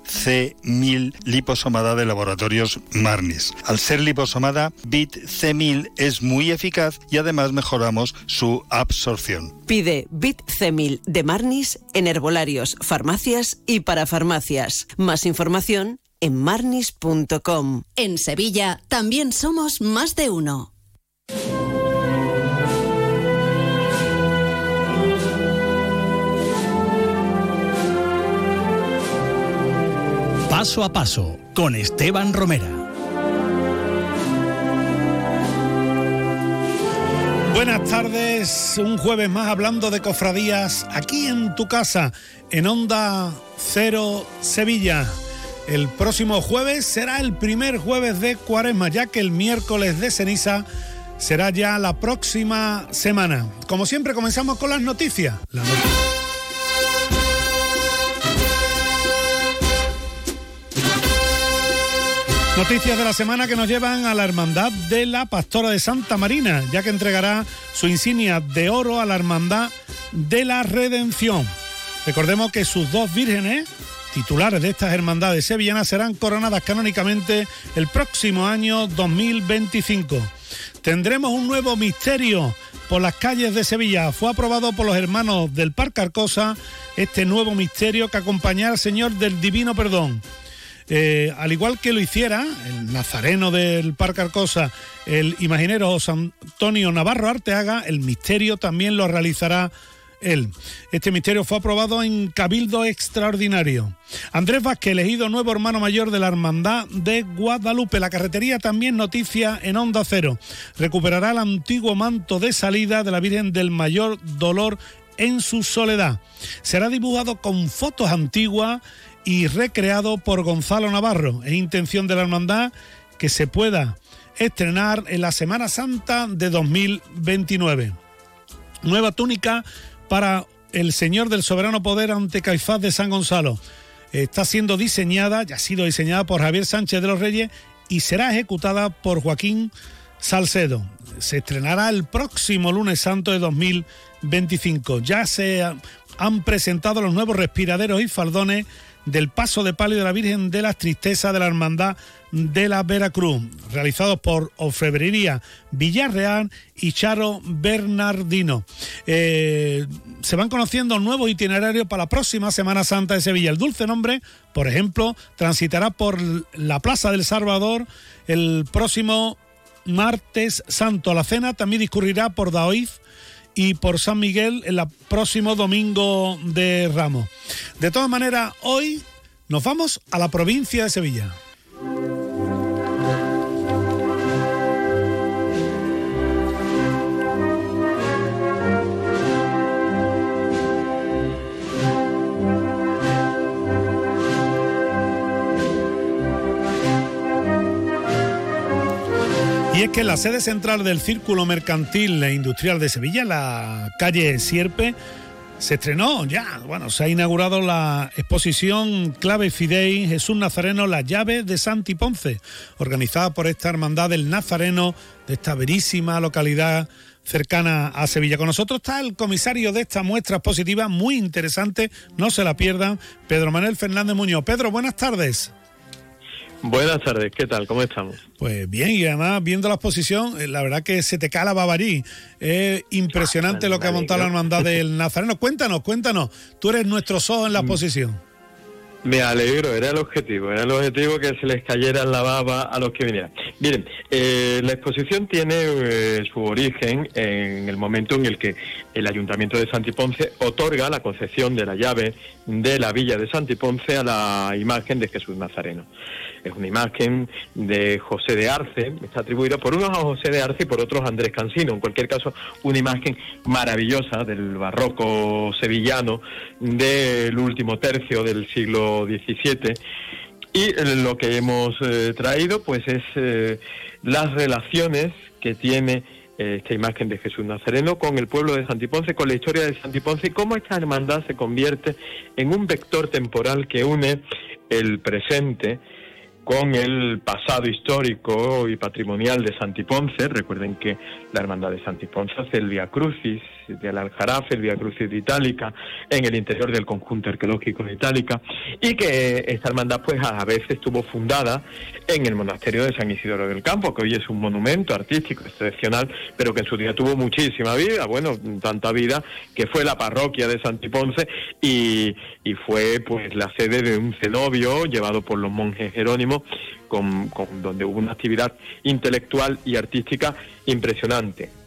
S39: C1000 liposomada de laboratorios Marnis. Al ser liposomada, BIT C1000 es muy eficaz y además mejoramos su absorción.
S40: Pide Bit C1000 de Marnis en herbolarios, farmacias y para farmacias. Más información en marnis.com.
S8: En Sevilla también somos más de uno.
S6: Paso a paso con Esteban Romera.
S41: Buenas tardes, un jueves más hablando de cofradías aquí en tu casa, en Onda Cero Sevilla. El próximo jueves será el primer jueves de cuaresma, ya que el miércoles de ceniza será ya la próxima semana. Como siempre comenzamos con las noticias. Noticias de la semana que nos llevan a la Hermandad de la Pastora de Santa Marina, ya que entregará su insignia de oro a la Hermandad de la Redención. Recordemos que sus dos vírgenes, titulares de estas hermandades sevillanas, serán coronadas canónicamente el próximo año 2025. Tendremos un nuevo misterio por las calles de Sevilla. Fue aprobado por los hermanos del Parque Arcosa este nuevo misterio que acompañará al Señor del Divino Perdón. Eh, al igual que lo hiciera el nazareno del Parque Arcosa, el imaginero José Antonio Navarro Arteaga, el misterio también lo realizará él. Este misterio fue aprobado en Cabildo Extraordinario. Andrés Vázquez, elegido nuevo hermano mayor de la Hermandad de Guadalupe. La carretería también noticia en Onda Cero. Recuperará el antiguo manto de salida de la Virgen del Mayor Dolor en su soledad. Será dibujado con fotos antiguas y recreado por Gonzalo Navarro. Es intención de la hermandad que se pueda estrenar en la Semana Santa de 2029. Nueva túnica para el Señor del Soberano Poder ante Caifás de San Gonzalo. Está siendo diseñada, ya ha sido diseñada por Javier Sánchez de los Reyes y será ejecutada por Joaquín Salcedo. Se estrenará el próximo lunes santo de 2025. Ya se han presentado los nuevos respiraderos y faldones del Paso de Palio de la Virgen de las Tristezas de la Hermandad de la Veracruz, realizados por Ofrebrería Villarreal y Charo Bernardino. Eh, se van conociendo nuevos itinerarios para la próxima Semana Santa de Sevilla. El Dulce Nombre, por ejemplo, transitará por la Plaza del Salvador el próximo martes santo. La cena también discurrirá por Daoiz y por San Miguel el próximo domingo de Ramos. De todas maneras, hoy nos vamos a la provincia de Sevilla. Es que la sede central del Círculo Mercantil e Industrial de Sevilla, la calle Sierpe, se estrenó ya, bueno, se ha inaugurado la exposición Clave Fidei Jesús Nazareno, la llave de Santi Ponce, organizada por esta hermandad del Nazareno de esta verísima localidad cercana a Sevilla. Con nosotros está el comisario de esta muestra expositiva, muy interesante, no se la pierdan, Pedro Manuel Fernández Muñoz. Pedro, buenas tardes.
S42: Buenas tardes, ¿qué tal? ¿Cómo estamos?
S41: Pues bien, y además viendo la exposición, eh, la verdad que se te cala babarí. Es impresionante lo que ha montado la hermandad del [laughs] Nazareno. Cuéntanos, cuéntanos, tú eres nuestro zoo en la exposición.
S42: Me alegro, era el objetivo, era el objetivo que se les cayera la baba a los que vinieran. Miren, eh, la exposición tiene eh, su origen en el momento en el que el Ayuntamiento de Santiponce otorga la concesión de la llave de la villa de Santiponce a la imagen de Jesús Nazareno. Es una imagen de José de Arce, está atribuida por unos a José de Arce y por otros a Andrés Cansino. En cualquier caso, una imagen maravillosa del barroco sevillano del último tercio del siglo XVII. Y lo que hemos eh, traído, pues, es eh, las relaciones que tiene eh, esta imagen de Jesús Nazareno con el pueblo de Santiponce, con la historia de Santiponce y cómo esta hermandad se convierte en un vector temporal que une el presente con el pasado histórico y patrimonial de Santiponce. Recuerden que la Hermandad de Santiponce hace el Via Crucis del Aljarafe, el Via Crucis de Itálica, en el interior del conjunto arqueológico de Itálica, y que esta hermandad pues a veces estuvo fundada en el monasterio de San Isidoro del Campo, que hoy es un monumento artístico excepcional, pero que en su día tuvo muchísima vida, bueno, tanta vida que fue la parroquia de Santiponce y, y fue pues la sede de un cenobio llevado por los monjes jerónimos con, donde hubo una actividad intelectual y artística impresionante.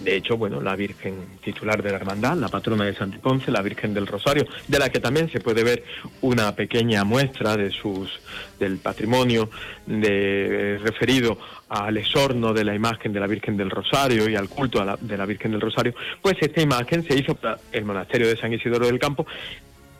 S42: De hecho, bueno, la Virgen titular de la hermandad, la patrona de Santiponce, la Virgen del Rosario, de la que también se puede ver una pequeña muestra de sus del patrimonio de, referido al esorno de la imagen de la Virgen del Rosario y al culto de la Virgen del Rosario, pues esta imagen se hizo para el monasterio de San Isidoro del Campo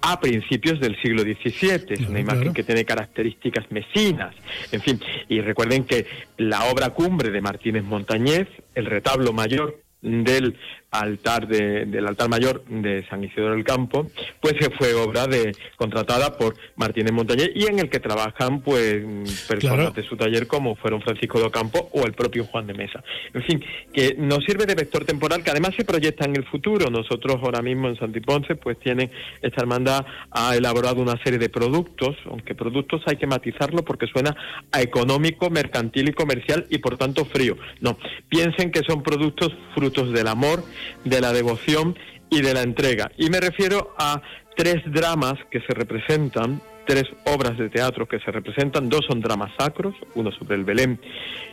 S42: a principios del siglo XVII. Es una imagen que tiene características mesinas. En fin, y recuerden que la obra cumbre de Martínez Montañez, el retablo mayor del altar de, del altar mayor de San Isidoro del Campo, pues fue obra de contratada por Martínez Montañez y en el que trabajan pues personas de su taller como fueron Francisco de Ocampo o el propio Juan de Mesa. En fin, que nos sirve de vector temporal que además se proyecta en el futuro. Nosotros ahora mismo en Santiponce pues tienen esta hermandad ha elaborado una serie de productos, aunque productos hay que matizarlo porque suena a económico, mercantil y comercial y por tanto frío. No, piensen que son productos frutos del amor, de la devoción y de la entrega. Y me refiero a tres dramas que se representan, tres obras de teatro que se representan, dos son dramas sacros, uno sobre el Belén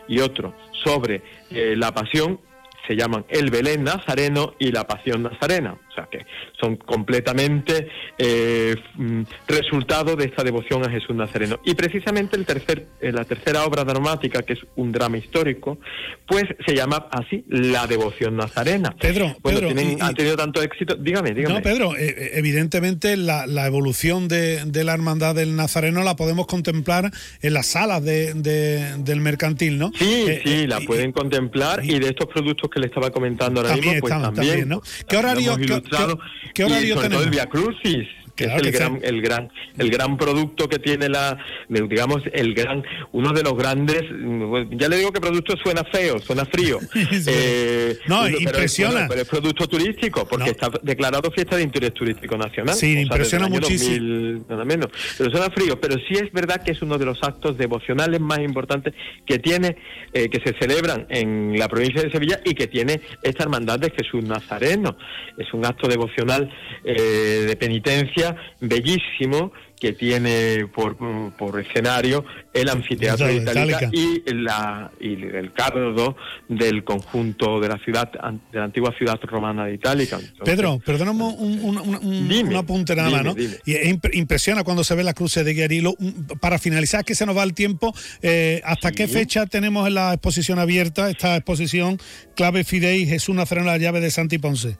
S42: y otro sobre eh, la pasión, se llaman El Belén Nazareno y La Pasión Nazarena que son completamente eh, mm, resultado de esta devoción a Jesús Nazareno. Y precisamente el tercer, eh, la tercera obra dramática, que es un drama histórico, pues se llama así La Devoción Nazarena.
S41: Pedro, Pedro
S42: han tenido tanto éxito. Dígame, dígame.
S41: No, Pedro, eh, evidentemente la, evolución de, la hermandad del Nazareno la podemos contemplar en las salas de, del mercantil, ¿no?
S42: Sí, sí, la pueden contemplar y, de estos productos que le estaba comentando ahora mismo, pues también. ¿no?
S41: ¿Qué horario,
S42: ¿Qué, horario y sobre todo el Via Crucis, es el gran, el gran, el gran producto que tiene la, digamos, el gran, uno de los grandes, ya le digo que producto suena feo, suena frío. [laughs]
S41: eh, no, impresiona.
S42: Pero es, producto turístico, porque está declarado fiesta de interés turístico nacional.
S41: Sí, impresiona muchísimo.
S42: nada menos. Pero suena frío, pero sí es verdad que es uno de los actos devocionales más importantes que tiene, eh, que se celebran en la provincia de Sevilla y que tiene esta hermandad de Jesús Nazareno. Es un acto devocional eh, de penitencia bellísimo que tiene por, por escenario el anfiteatro de Itálica, y, la, y el cardo del conjunto de la ciudad de la antigua ciudad romana de Itálica.
S41: Pedro, perdóname un, un, apunte nada ¿no? Y impresiona cuando se ve la cruz de Guerrilo. Para finalizar, que se nos va el tiempo, eh, ¿hasta qué fecha tenemos en la exposición abierta, esta exposición Clave Fidei Jesús Nazareno la llave de Santi Ponce?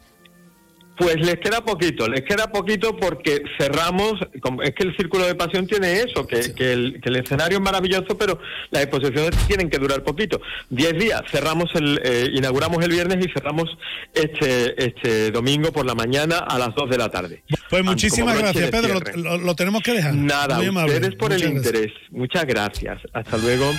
S42: Pues les queda poquito, les queda poquito porque cerramos, es que el Círculo de Pasión tiene eso, que, que el, que el escenario es maravilloso, pero las exposiciones tienen que durar poquito. Diez días, cerramos el, eh, inauguramos el viernes y cerramos este, este domingo por la mañana a las dos de la tarde.
S41: Pues muchísimas gracias, Pedro. Lo, tenemos que dejar.
S42: Nada,
S41: Muy amable.
S42: por el
S41: Muchas gracias.
S42: interés. Muchas gracias. Hasta luego.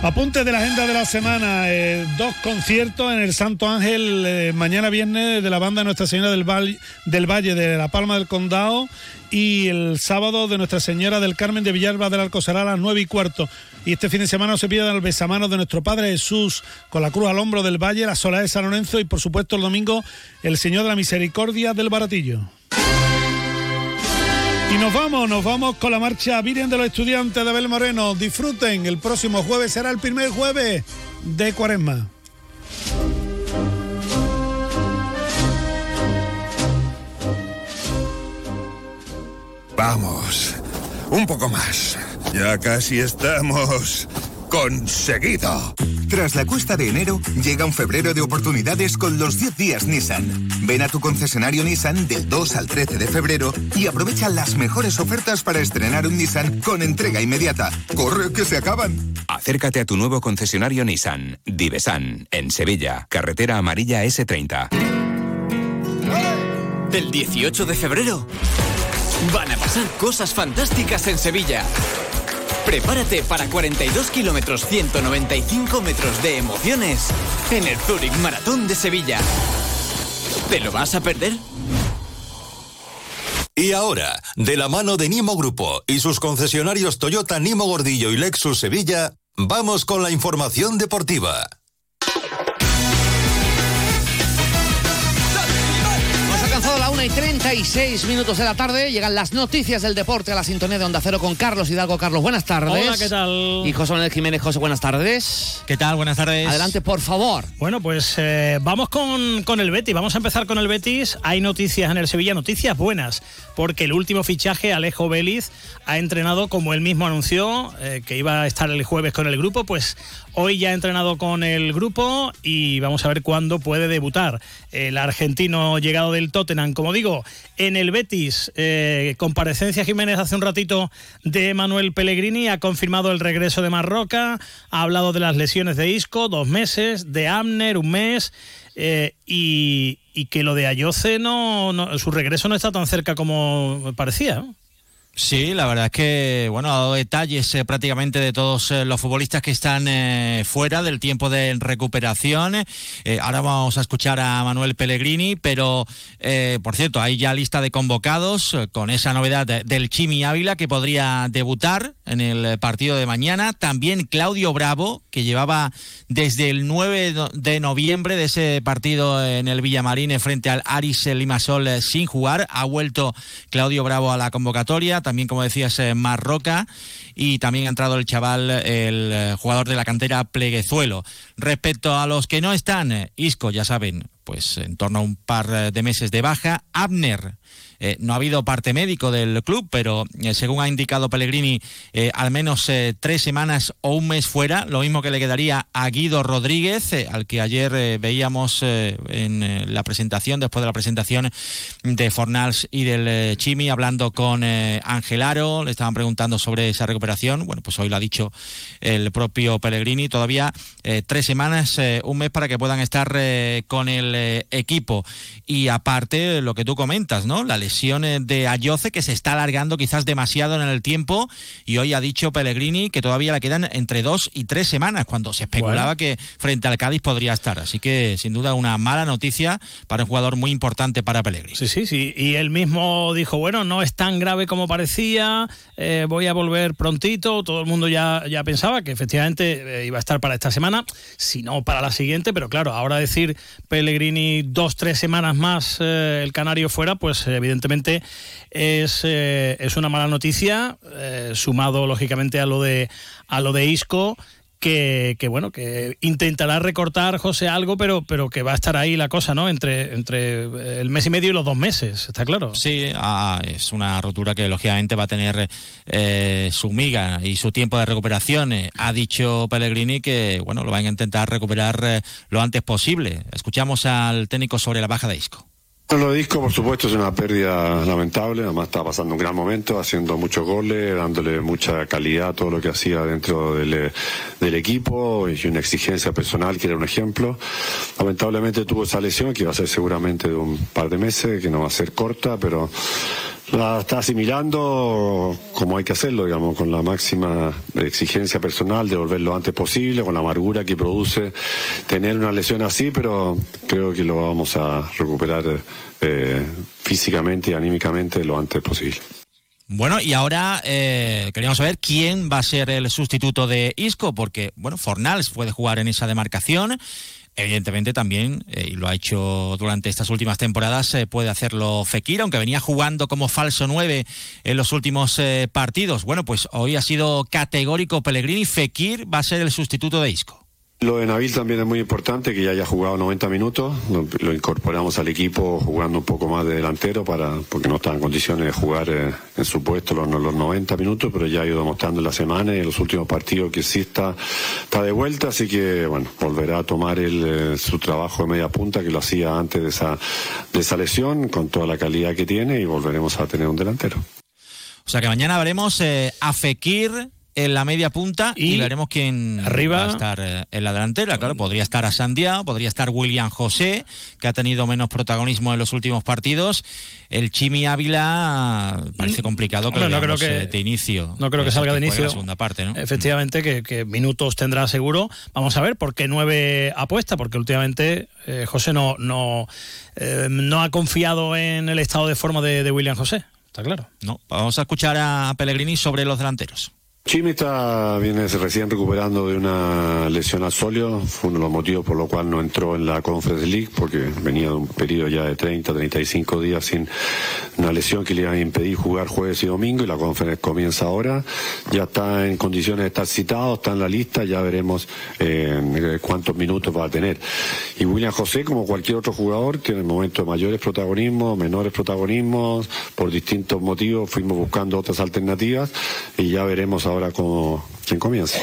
S41: Apunte de la agenda de la semana, eh, dos conciertos en el Santo Ángel eh, mañana viernes de la banda Nuestra Señora del Valle, del Valle de La Palma del Condado y el sábado de Nuestra Señora del Carmen de Villalba del Alcosará a las nueve y cuarto. Y este fin de semana se pierdan el besamanos de nuestro Padre Jesús con la cruz al hombro del Valle, la soledad de San Lorenzo y por supuesto el domingo el Señor de la Misericordia del Baratillo. Y nos vamos, nos vamos con la marcha Virgen de los Estudiantes de Abel Moreno. Disfruten, el próximo jueves será el primer jueves de Cuaresma.
S43: Vamos, un poco más. Ya casi estamos conseguido.
S10: Tras la cuesta de enero, llega un febrero de oportunidades con los 10 días Nissan. Ven a tu concesionario Nissan del 2 al 13 de febrero y aprovecha las mejores ofertas para estrenar un Nissan con entrega inmediata. ¡Corre que se acaban!
S44: Acércate a tu nuevo concesionario Nissan, Divesan, en Sevilla, carretera amarilla S30.
S28: El 18 de febrero van a pasar cosas fantásticas en Sevilla. Prepárate para 42 kilómetros 195 metros de emociones en el Zurich Maratón de Sevilla. ¿Te lo vas a perder?
S45: Y ahora, de la mano de Nimo Grupo y sus concesionarios Toyota Nimo Gordillo y Lexus Sevilla, vamos con la información deportiva.
S2: 1 y 36 minutos de la tarde. Llegan las noticias del deporte a la sintonía de Onda Cero con Carlos Hidalgo. Carlos, buenas tardes.
S6: Hola, ¿qué tal?
S2: Y José Manuel Jiménez. José, buenas tardes.
S6: ¿Qué tal? Buenas tardes.
S2: Adelante, por favor.
S6: Bueno, pues eh, vamos con, con el Betis. Vamos a empezar con el Betis. Hay noticias en el Sevilla, noticias buenas, porque el último fichaje, Alejo Vélez, ha entrenado como él mismo anunció, eh, que iba a estar el jueves con el grupo, pues hoy ya ha entrenado con el grupo y vamos a ver cuándo puede debutar. El argentino llegado del Tottenham, como digo, en el Betis, eh, comparecencia Jiménez hace un ratito de Manuel Pellegrini, ha confirmado el regreso de Marroca, ha hablado de las lesiones de Isco, dos meses, de Amner, un mes, eh, y, y que lo de Ayoce no, no- su regreso no está tan cerca como parecía. ¿no?
S46: Sí, la verdad es que bueno, ha dado detalles eh, prácticamente de todos eh, los futbolistas que están eh, fuera del tiempo de recuperación. Ahora vamos a escuchar a Manuel Pellegrini, pero por cierto, hay ya lista de convocados con esa novedad de- del Chimi Ávila que podría debutar en el partido de mañana. También Claudio Bravo, que llevaba desde el 9 no- de noviembre de ese partido en el Villamarín eh, frente al Aris Limasol sin jugar. Ha vuelto Claudio Bravo a la convocatoria, también como decías eh, Marroca y también ha entrado el chaval, el eh, jugador de la cantera Pleguezuelo. Respecto a los que no están, eh, Isco, ya saben, pues en torno a un par de meses de baja. Abner, eh, no ha habido parte médico del club, pero eh, según ha indicado Pellegrini, eh, al menos tres semanas o un mes fuera, lo mismo que le quedaría a Guido Rodríguez, al que ayer veíamos en la presentación, después de la presentación de Fornals y del Chimi, hablando con eh, Ángel Aro, le estaban preguntando sobre esa recuperación, bueno, pues hoy lo ha dicho el propio Pellegrini, todavía tres semanas, un mes para que puedan estar con el equipo. Y aparte, lo que tú comentas, ¿no? La lesión eh, de Ayoce que se está alargando quizás demasiado en el tiempo y hoy ha dicho Pellegrini que todavía le quedan entre dos y tres semanas cuando se especulaba
S6: Bueno.
S46: que frente al Cádiz podría estar. Así que sin duda una mala noticia para un jugador muy importante para Pellegrini.
S6: Sí, sí, sí. Y él mismo dijo, bueno, no es tan grave como parecía, eh, voy a volver prontito. Todo el mundo ya, ya pensaba que efectivamente eh, iba a estar para esta semana, si no para la siguiente, pero claro, ahora decir Pellegrini dos, tres semanas más eh, el Canario fuera, pues evidentemente es, eh, es una mala noticia, eh, sumado lógicamente a lo de, a lo de Isco que, que, bueno, que intentará recortar José algo, pero, pero que va a estar ahí la cosa, ¿no? Entre, entre el mes y medio y los dos meses, está claro.
S46: Sí, ah, es una rotura que lógicamente va a tener eh, su miga y su tiempo de recuperación. Eh, ha dicho Pellegrini que bueno, lo van a intentar recuperar eh, lo antes posible. Escuchamos al técnico sobre la baja de Isco.
S47: Lo de Disco, por supuesto, es una pérdida lamentable. Además, está pasando un gran momento, haciendo muchos goles, dándole mucha calidad a todo lo que hacía dentro del, del equipo y una exigencia personal que era un ejemplo. Lamentablemente tuvo esa lesión que va a ser seguramente de un par de meses, que no va a ser corta, pero la está asimilando como hay que hacerlo, digamos, con la máxima exigencia personal de volver lo antes posible, con la amargura que produce tener una lesión así, pero creo que lo vamos a recuperar eh, físicamente y anímicamente lo antes posible.
S46: Bueno, y ahora eh, queríamos saber quién va a ser el sustituto de Isco, porque, bueno, Fornals puede jugar en esa demarcación. Evidentemente también, eh, y lo ha hecho durante estas últimas temporadas, eh, puede hacerlo Fekir, aunque venía jugando como falso 9 en los últimos eh, partidos. Bueno, pues hoy ha sido categórico Pellegrini, Fekir va a ser el sustituto de Isco.
S47: Lo de Nabil también es muy importante, que ya haya jugado 90 minutos. Lo, incorporamos al equipo jugando un poco más de delantero, para porque no está en condiciones de jugar eh, en su puesto los, los 90 minutos, pero ya ha ido demostrando en la semana y en los últimos partidos que sí está, está de vuelta, así que bueno, volverá a tomar el, eh, su trabajo de media punta que lo hacía antes de esa, de esa lesión, con toda la calidad que tiene y volveremos a tener un delantero.
S46: O sea que mañana veremos eh, a Fekir en la media punta y,
S41: Y
S46: veremos quién
S41: arriba-
S46: va a estar eh, en la delantera. Claro, podría estar a Sandiao, podría estar William José, que ha tenido menos protagonismo en los últimos partidos. El Chimi Ávila parece complicado que
S41: no creo que-
S46: eh, de inicio.
S41: No creo que salga de inicio.
S46: la segunda parte, ¿no?
S41: Efectivamente, que, que minutos tendrá seguro. Vamos a ver por qué nueve apuesta, porque últimamente eh, José no, no, eh, no ha confiado en el estado de forma de, de William José. Está claro.
S46: No, vamos a escuchar a Pellegrini sobre los delanteros.
S47: Chimi está, viene recién recuperando de una lesión al solio, fue uno de los motivos por los cuales no entró en la Conference League, porque venía de un periodo ya de 30, 35 días sin una lesión que le iba a impedir jugar jueves y domingo, y la Conference comienza ahora. Ya está en condiciones de estar citado, está en la lista, ya veremos eh, cuántos minutos va a tener. Y William José, como cualquier otro jugador, tiene momentos de mayores protagonismos, menores protagonismos, por distintos motivos fuimos buscando otras alternativas, y ya veremos ahora cómo, quién comienza.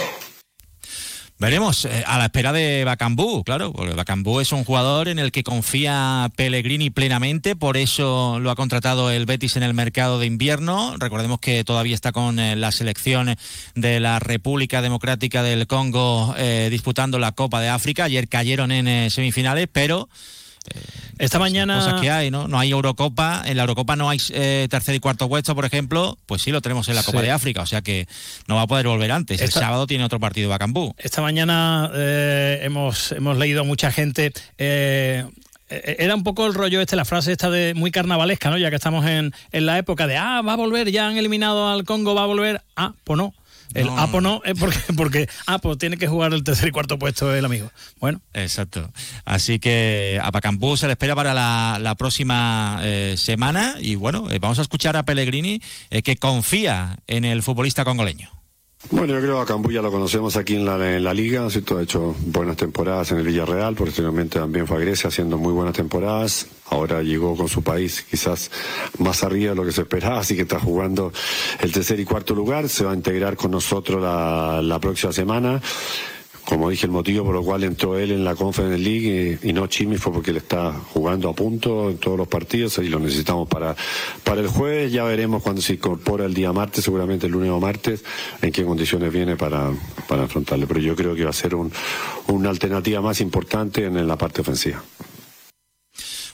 S46: Veremos, eh, a la espera de Bacambú, claro, porque Bacambú es un jugador en el que confía Pellegrini plenamente, por eso lo ha contratado el Betis en el mercado de invierno. Recordemos que todavía está con eh, la selección de la República Democrática del Congo eh, disputando la Copa de África. Ayer cayeron en eh, semifinales, pero
S41: Esta mañana.
S46: cosas que hay, ¿no? No hay Eurocopa, en la Eurocopa no hay eh, tercer y cuarto puesto, por ejemplo, pues sí lo tenemos en la Copa
S41: Sí.
S46: de África, o sea que no va a poder volver antes.
S41: Esta-
S46: El sábado tiene otro partido Bacambú.
S41: Esta mañana eh, hemos, hemos leído mucha gente. eh, era un poco el rollo este, la frase esta de muy carnavalesca, ¿no? Ya que estamos en, en la época de, ah, va a volver, ya han eliminado al Congo, va a volver. Ah, pues no. El
S46: No,
S41: pues no, es porque, [laughs] porque, pues tiene que jugar el tercer y cuarto puesto el amigo. Bueno.
S46: Exacto. Así que a Pacampú se le espera para la, la próxima eh, semana y bueno, eh, vamos a escuchar a Pellegrini eh, que confía en el futbolista congoleño.
S47: Bueno, yo creo que a Cambuya lo conocemos aquí en la, liga, ¿cierto? ha hecho buenas temporadas en el Villarreal, posteriormente también fue a Grecia haciendo muy buenas temporadas, ahora llegó con su país quizás más arriba de lo que se esperaba, así que está jugando el tercer y cuarto lugar, se va a integrar con nosotros la, la próxima semana. Como dije, el motivo por el cual entró él en la Conference League y, y no Chimi fue porque él está jugando a punto en todos los partidos y lo necesitamos para, para el jueves. Ya veremos cuando se incorpora el día martes, seguramente el lunes o martes, en qué condiciones viene para, para afrontarle. Pero yo creo que va a ser un, una alternativa más importante en la parte ofensiva.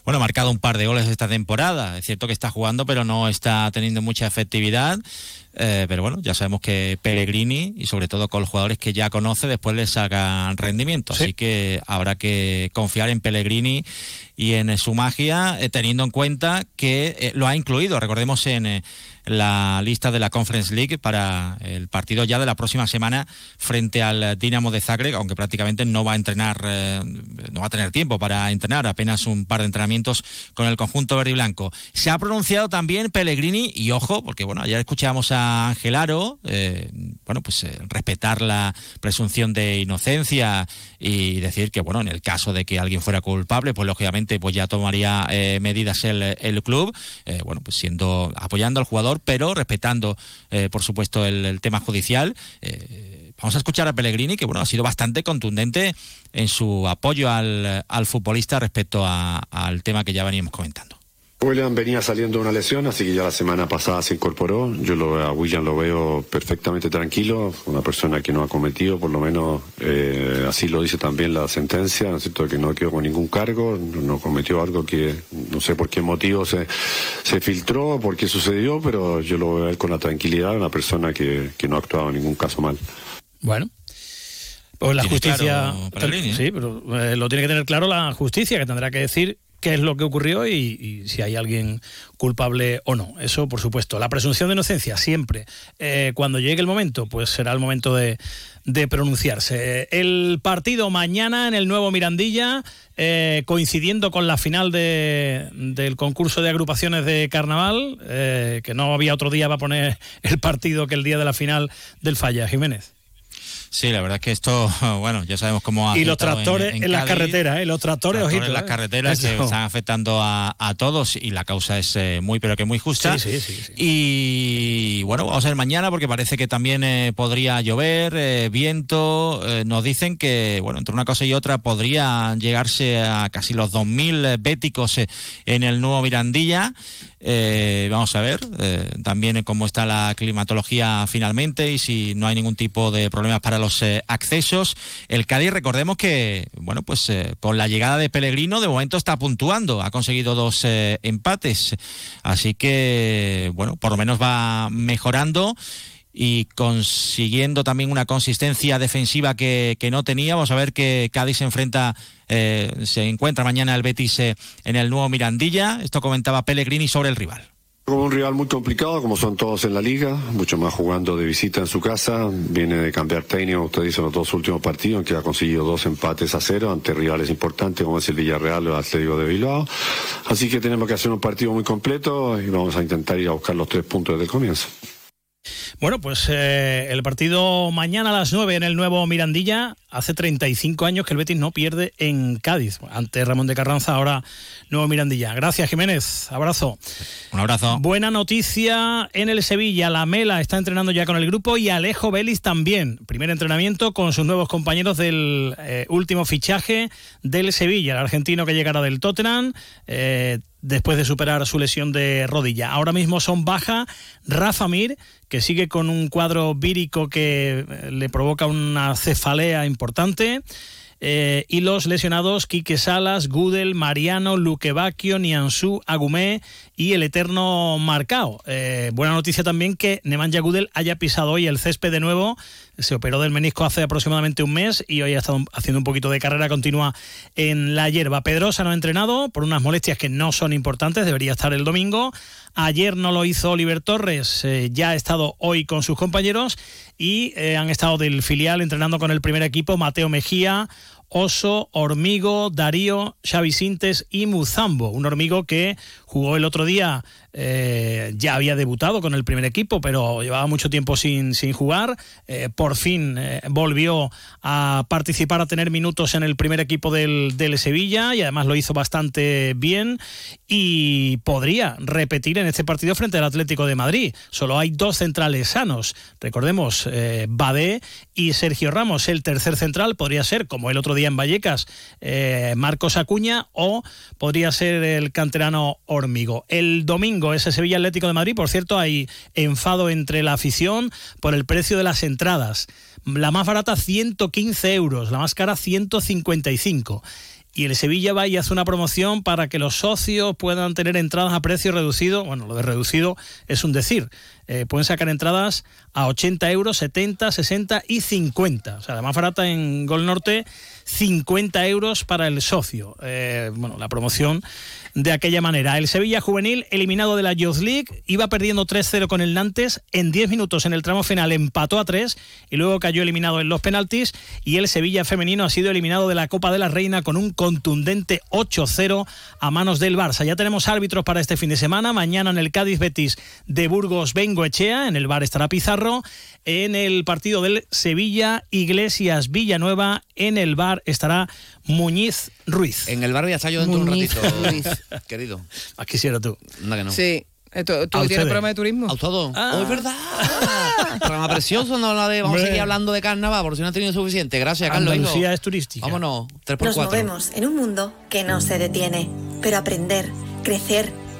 S46: Bueno, ha marcado un par de goles esta temporada. Es cierto que está jugando, pero no está teniendo mucha efectividad. Eh, pero bueno, ya sabemos que Pellegrini, y sobre todo con los jugadores que ya conoce, después les sacan rendimiento. Así que habrá que confiar en Pellegrini y en su magia, eh, teniendo en cuenta que eh, lo ha incluido, recordemos, en eh, la lista de la Conference League para el partido ya de la próxima semana frente al Dinamo de Zagreb, aunque prácticamente no va a entrenar, no va a tener tiempo para entrenar, apenas un par de entrenamientos con el conjunto verde y blanco. Se ha pronunciado también Pellegrini, y ojo, porque bueno, ayer escuchábamos a Aro, eh, bueno, pues eh, respetar la presunción de inocencia y decir que, bueno, en el caso de que alguien fuera culpable, pues lógicamente pues ya tomaría eh, medidas el, el club, bueno, pues siendo, apoyando al jugador, pero respetando, por supuesto, el, tema judicial. Vamos a escuchar a Pellegrini, que bueno, ha sido bastante contundente en su apoyo al, al futbolista respecto a- al tema que ya veníamos comentando.
S47: William venía saliendo de una lesión, así que ya la semana pasada se incorporó. Yo lo, a William lo veo perfectamente tranquilo, una persona que no ha cometido, por lo menos eh, así lo dice también la sentencia, ¿no es cierto? que no quedó con ningún cargo, no, cometió algo que no sé por qué motivo se, se filtró, por qué sucedió, pero yo lo veo con la tranquilidad, una persona que, que no ha actuado en ningún caso mal.
S6: Bueno. Pues la justicia.
S46: claro ¿eh?
S6: Sí, pero eh, lo tiene que tener claro la justicia, que tendrá que decir qué es lo que ocurrió y, si hay alguien culpable o no. Eso, por supuesto. La presunción de inocencia, siempre. Eh, cuando llegue el momento, pues será el momento de, de pronunciarse. El partido mañana en el nuevo Mirandilla, eh, coincidiendo con la final de- del concurso de agrupaciones de carnaval, eh, que no había otro día para poner el partido que el día de la final del Falla, Jiménez.
S46: Sí, la verdad es que esto, [laughs] bueno, ya sabemos cómo ha
S6: Y los tractores en, las carreteras, ¿eh? Los tractores,
S46: Tractores
S6: ojito.
S46: en las
S6: ¿eh?
S46: carreteras que
S6: Eso.
S46: están afectando a, a todos y la causa es eh, muy pero que muy justa.
S6: Sí, sí, sí.
S46: Y bueno, vamos a ver mañana porque parece que también eh, podría llover, viento. nos dicen que, bueno, entre una cosa y otra podría llegarse a casi los 2.000 béticos en el nuevo Mirandilla. Eh, vamos a ver también cómo está la climatología finalmente y si no hay ningún tipo de problemas para los eh, accesos. El Cádiz, recordemos que, bueno, pues eh, con la llegada de Pellegrino de momento está puntuando, ha conseguido dos eh, empates, así que, bueno, por lo menos va mejorando y consiguiendo también una consistencia defensiva que, que no tenía. Vamos a ver que Cádiz se enfrenta, eh, se encuentra mañana el Betis en el nuevo Mirandilla. Esto comentaba Pellegrini sobre el rival.
S47: Como un rival muy complicado, como son todos en la liga, mucho más jugando de visita en su casa, viene de cambiar técnico, usted dice los dos últimos partidos, en que ha conseguido dos empates a cero ante rivales importantes como es el Villarreal o el Atlético de Bilbao. Así que tenemos que hacer un partido muy completo y vamos a intentar ir a buscar los tres puntos desde el comienzo.
S6: Bueno, pues eh, el partido mañana a las 9 en el nuevo Mirandilla. Hace 35 años que el Betis no pierde en Cádiz. Antes Ramón de Carranza, ahora nuevo Mirandilla. Gracias, Jiménez. Abrazo.
S46: Un abrazo.
S6: Buena noticia en el Sevilla. La Mela está entrenando ya con el grupo y Alejo Vélez también. Primer entrenamiento con sus nuevos compañeros del eh, último fichaje del Sevilla, el argentino que llegará del Tottenham. eh, después de superar su lesión de rodilla. Ahora mismo son baja Rafa Mir, que sigue con un cuadro vírico que eh, le provoca una cefalea importante. Eh, y los lesionados Quique Salas, Gudel, Mariano, Luquevacchio, Nianzú, Agumé y el eterno Marcao. Eh, buena noticia también que Nemanja Gudel haya pisado hoy el césped de nuevo. Se operó del menisco hace aproximadamente un mes y hoy ha estado haciendo un poquito de carrera continua en la hierba. Pedrosa no ha entrenado por unas molestias que no son importantes, debería estar el domingo. Ayer no lo hizo Oliver Torres, eh, ya ha estado hoy con sus compañeros y eh, han estado del filial entrenando con el primer equipo Mateo Mejía, Oso, Hormigo, Darío, Xavi Sintes y Muzambo. Un Hormigo que jugó el otro día, eh, ya había debutado con el primer equipo, pero llevaba mucho tiempo sin, sin jugar. Eh, por fin eh, volvió a participar, a tener minutos en el primer equipo del, del Sevilla y además lo hizo bastante bien y podría repetir en este partido frente al Atlético de Madrid. Solo hay dos centrales sanos. Recordemos, Badé y Sergio Ramos. El tercer central podría ser, como el otro día en Vallecas, Marcos Acuña o podría ser el canterano El domingo ese Sevilla Atlético de Madrid, por cierto, hay enfado entre la afición por el precio de las entradas. La más barata 115 euros, la más cara 155 y el Sevilla va y hace una promoción para que los socios puedan tener entradas a precio reducido. Bueno, lo de reducido es un decir. Eh, pueden sacar entradas a 80 euros, 70, 60 y 50. O sea, la más barata en Gol Norte, 50 euros para el socio. Eh, bueno, la promoción de aquella manera. El Sevilla juvenil, eliminado de la Youth League, iba perdiendo 3-0 con el Nantes. En 10 minutos en el tramo final empató a 3 y luego cayó eliminado en los penaltis. Y el Sevilla femenino ha sido eliminado de la Copa de la Reina con un contundente 8-0 a manos del Barça. Ya tenemos árbitros para este fin de semana. Mañana en el Cádiz Betis de Burgos Bengo Echea. En el bar estará Pizarro. En el partido del Sevilla Iglesias Villanueva. En el bar estará Muñiz Ruiz.
S48: En el bar ya está yo dentro de un
S6: Muñiz
S48: ratito,
S6: Ruiz. [laughs]
S48: querido.
S6: Más quisiera tú.
S48: Anda que no.
S34: Sí. Esto- ¿Tú
S48: ¿A
S34: tienes
S48: ustedes?
S34: programa de turismo?
S48: ¿A todo?
S34: Ah.
S48: Oh, es verdad. [laughs] Programa precioso, no habla de, vamos a
S34: Hombre.
S48: seguir hablando de carnaval, por si no ha tenido suficiente. Gracias, Carlos. hijo.
S6: Andalucía es turística.
S48: Vámonos, 3 por
S49: Nos
S48: 4
S49: movemos en un mundo que no se detiene, pero aprender, crecer,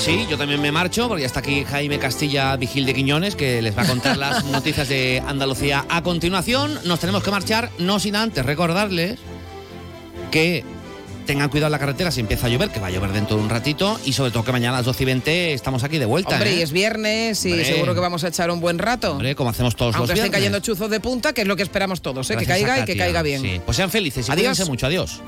S2: Sí, yo también me marcho porque ya está aquí Jaime Castilla Vigil de Quiñones que les va a contar las [laughs] noticias de Andalucía. A continuación nos tenemos que marchar, no sin antes recordarles que tengan cuidado en la carretera si empieza a llover, que va a llover dentro de un ratito y sobre todo que mañana a las 12 y 20 estamos aquí de vuelta.
S3: Hombre,
S2: ¿eh?
S3: y es viernes y
S2: Hombre.
S3: seguro que vamos a echar un buen rato.
S2: Hombre, como hacemos todos
S3: Aunque
S2: los
S3: estén
S2: viernes.
S3: cayendo chuzos de punta, que es lo que esperamos todos, ¿eh? que caiga y que caiga bien.
S2: Sí, Pues sean felices y
S3: Adiós.
S2: mucho. Adiós.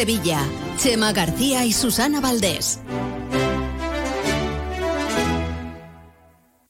S8: Sevilla. Chema García y Susana Valdés.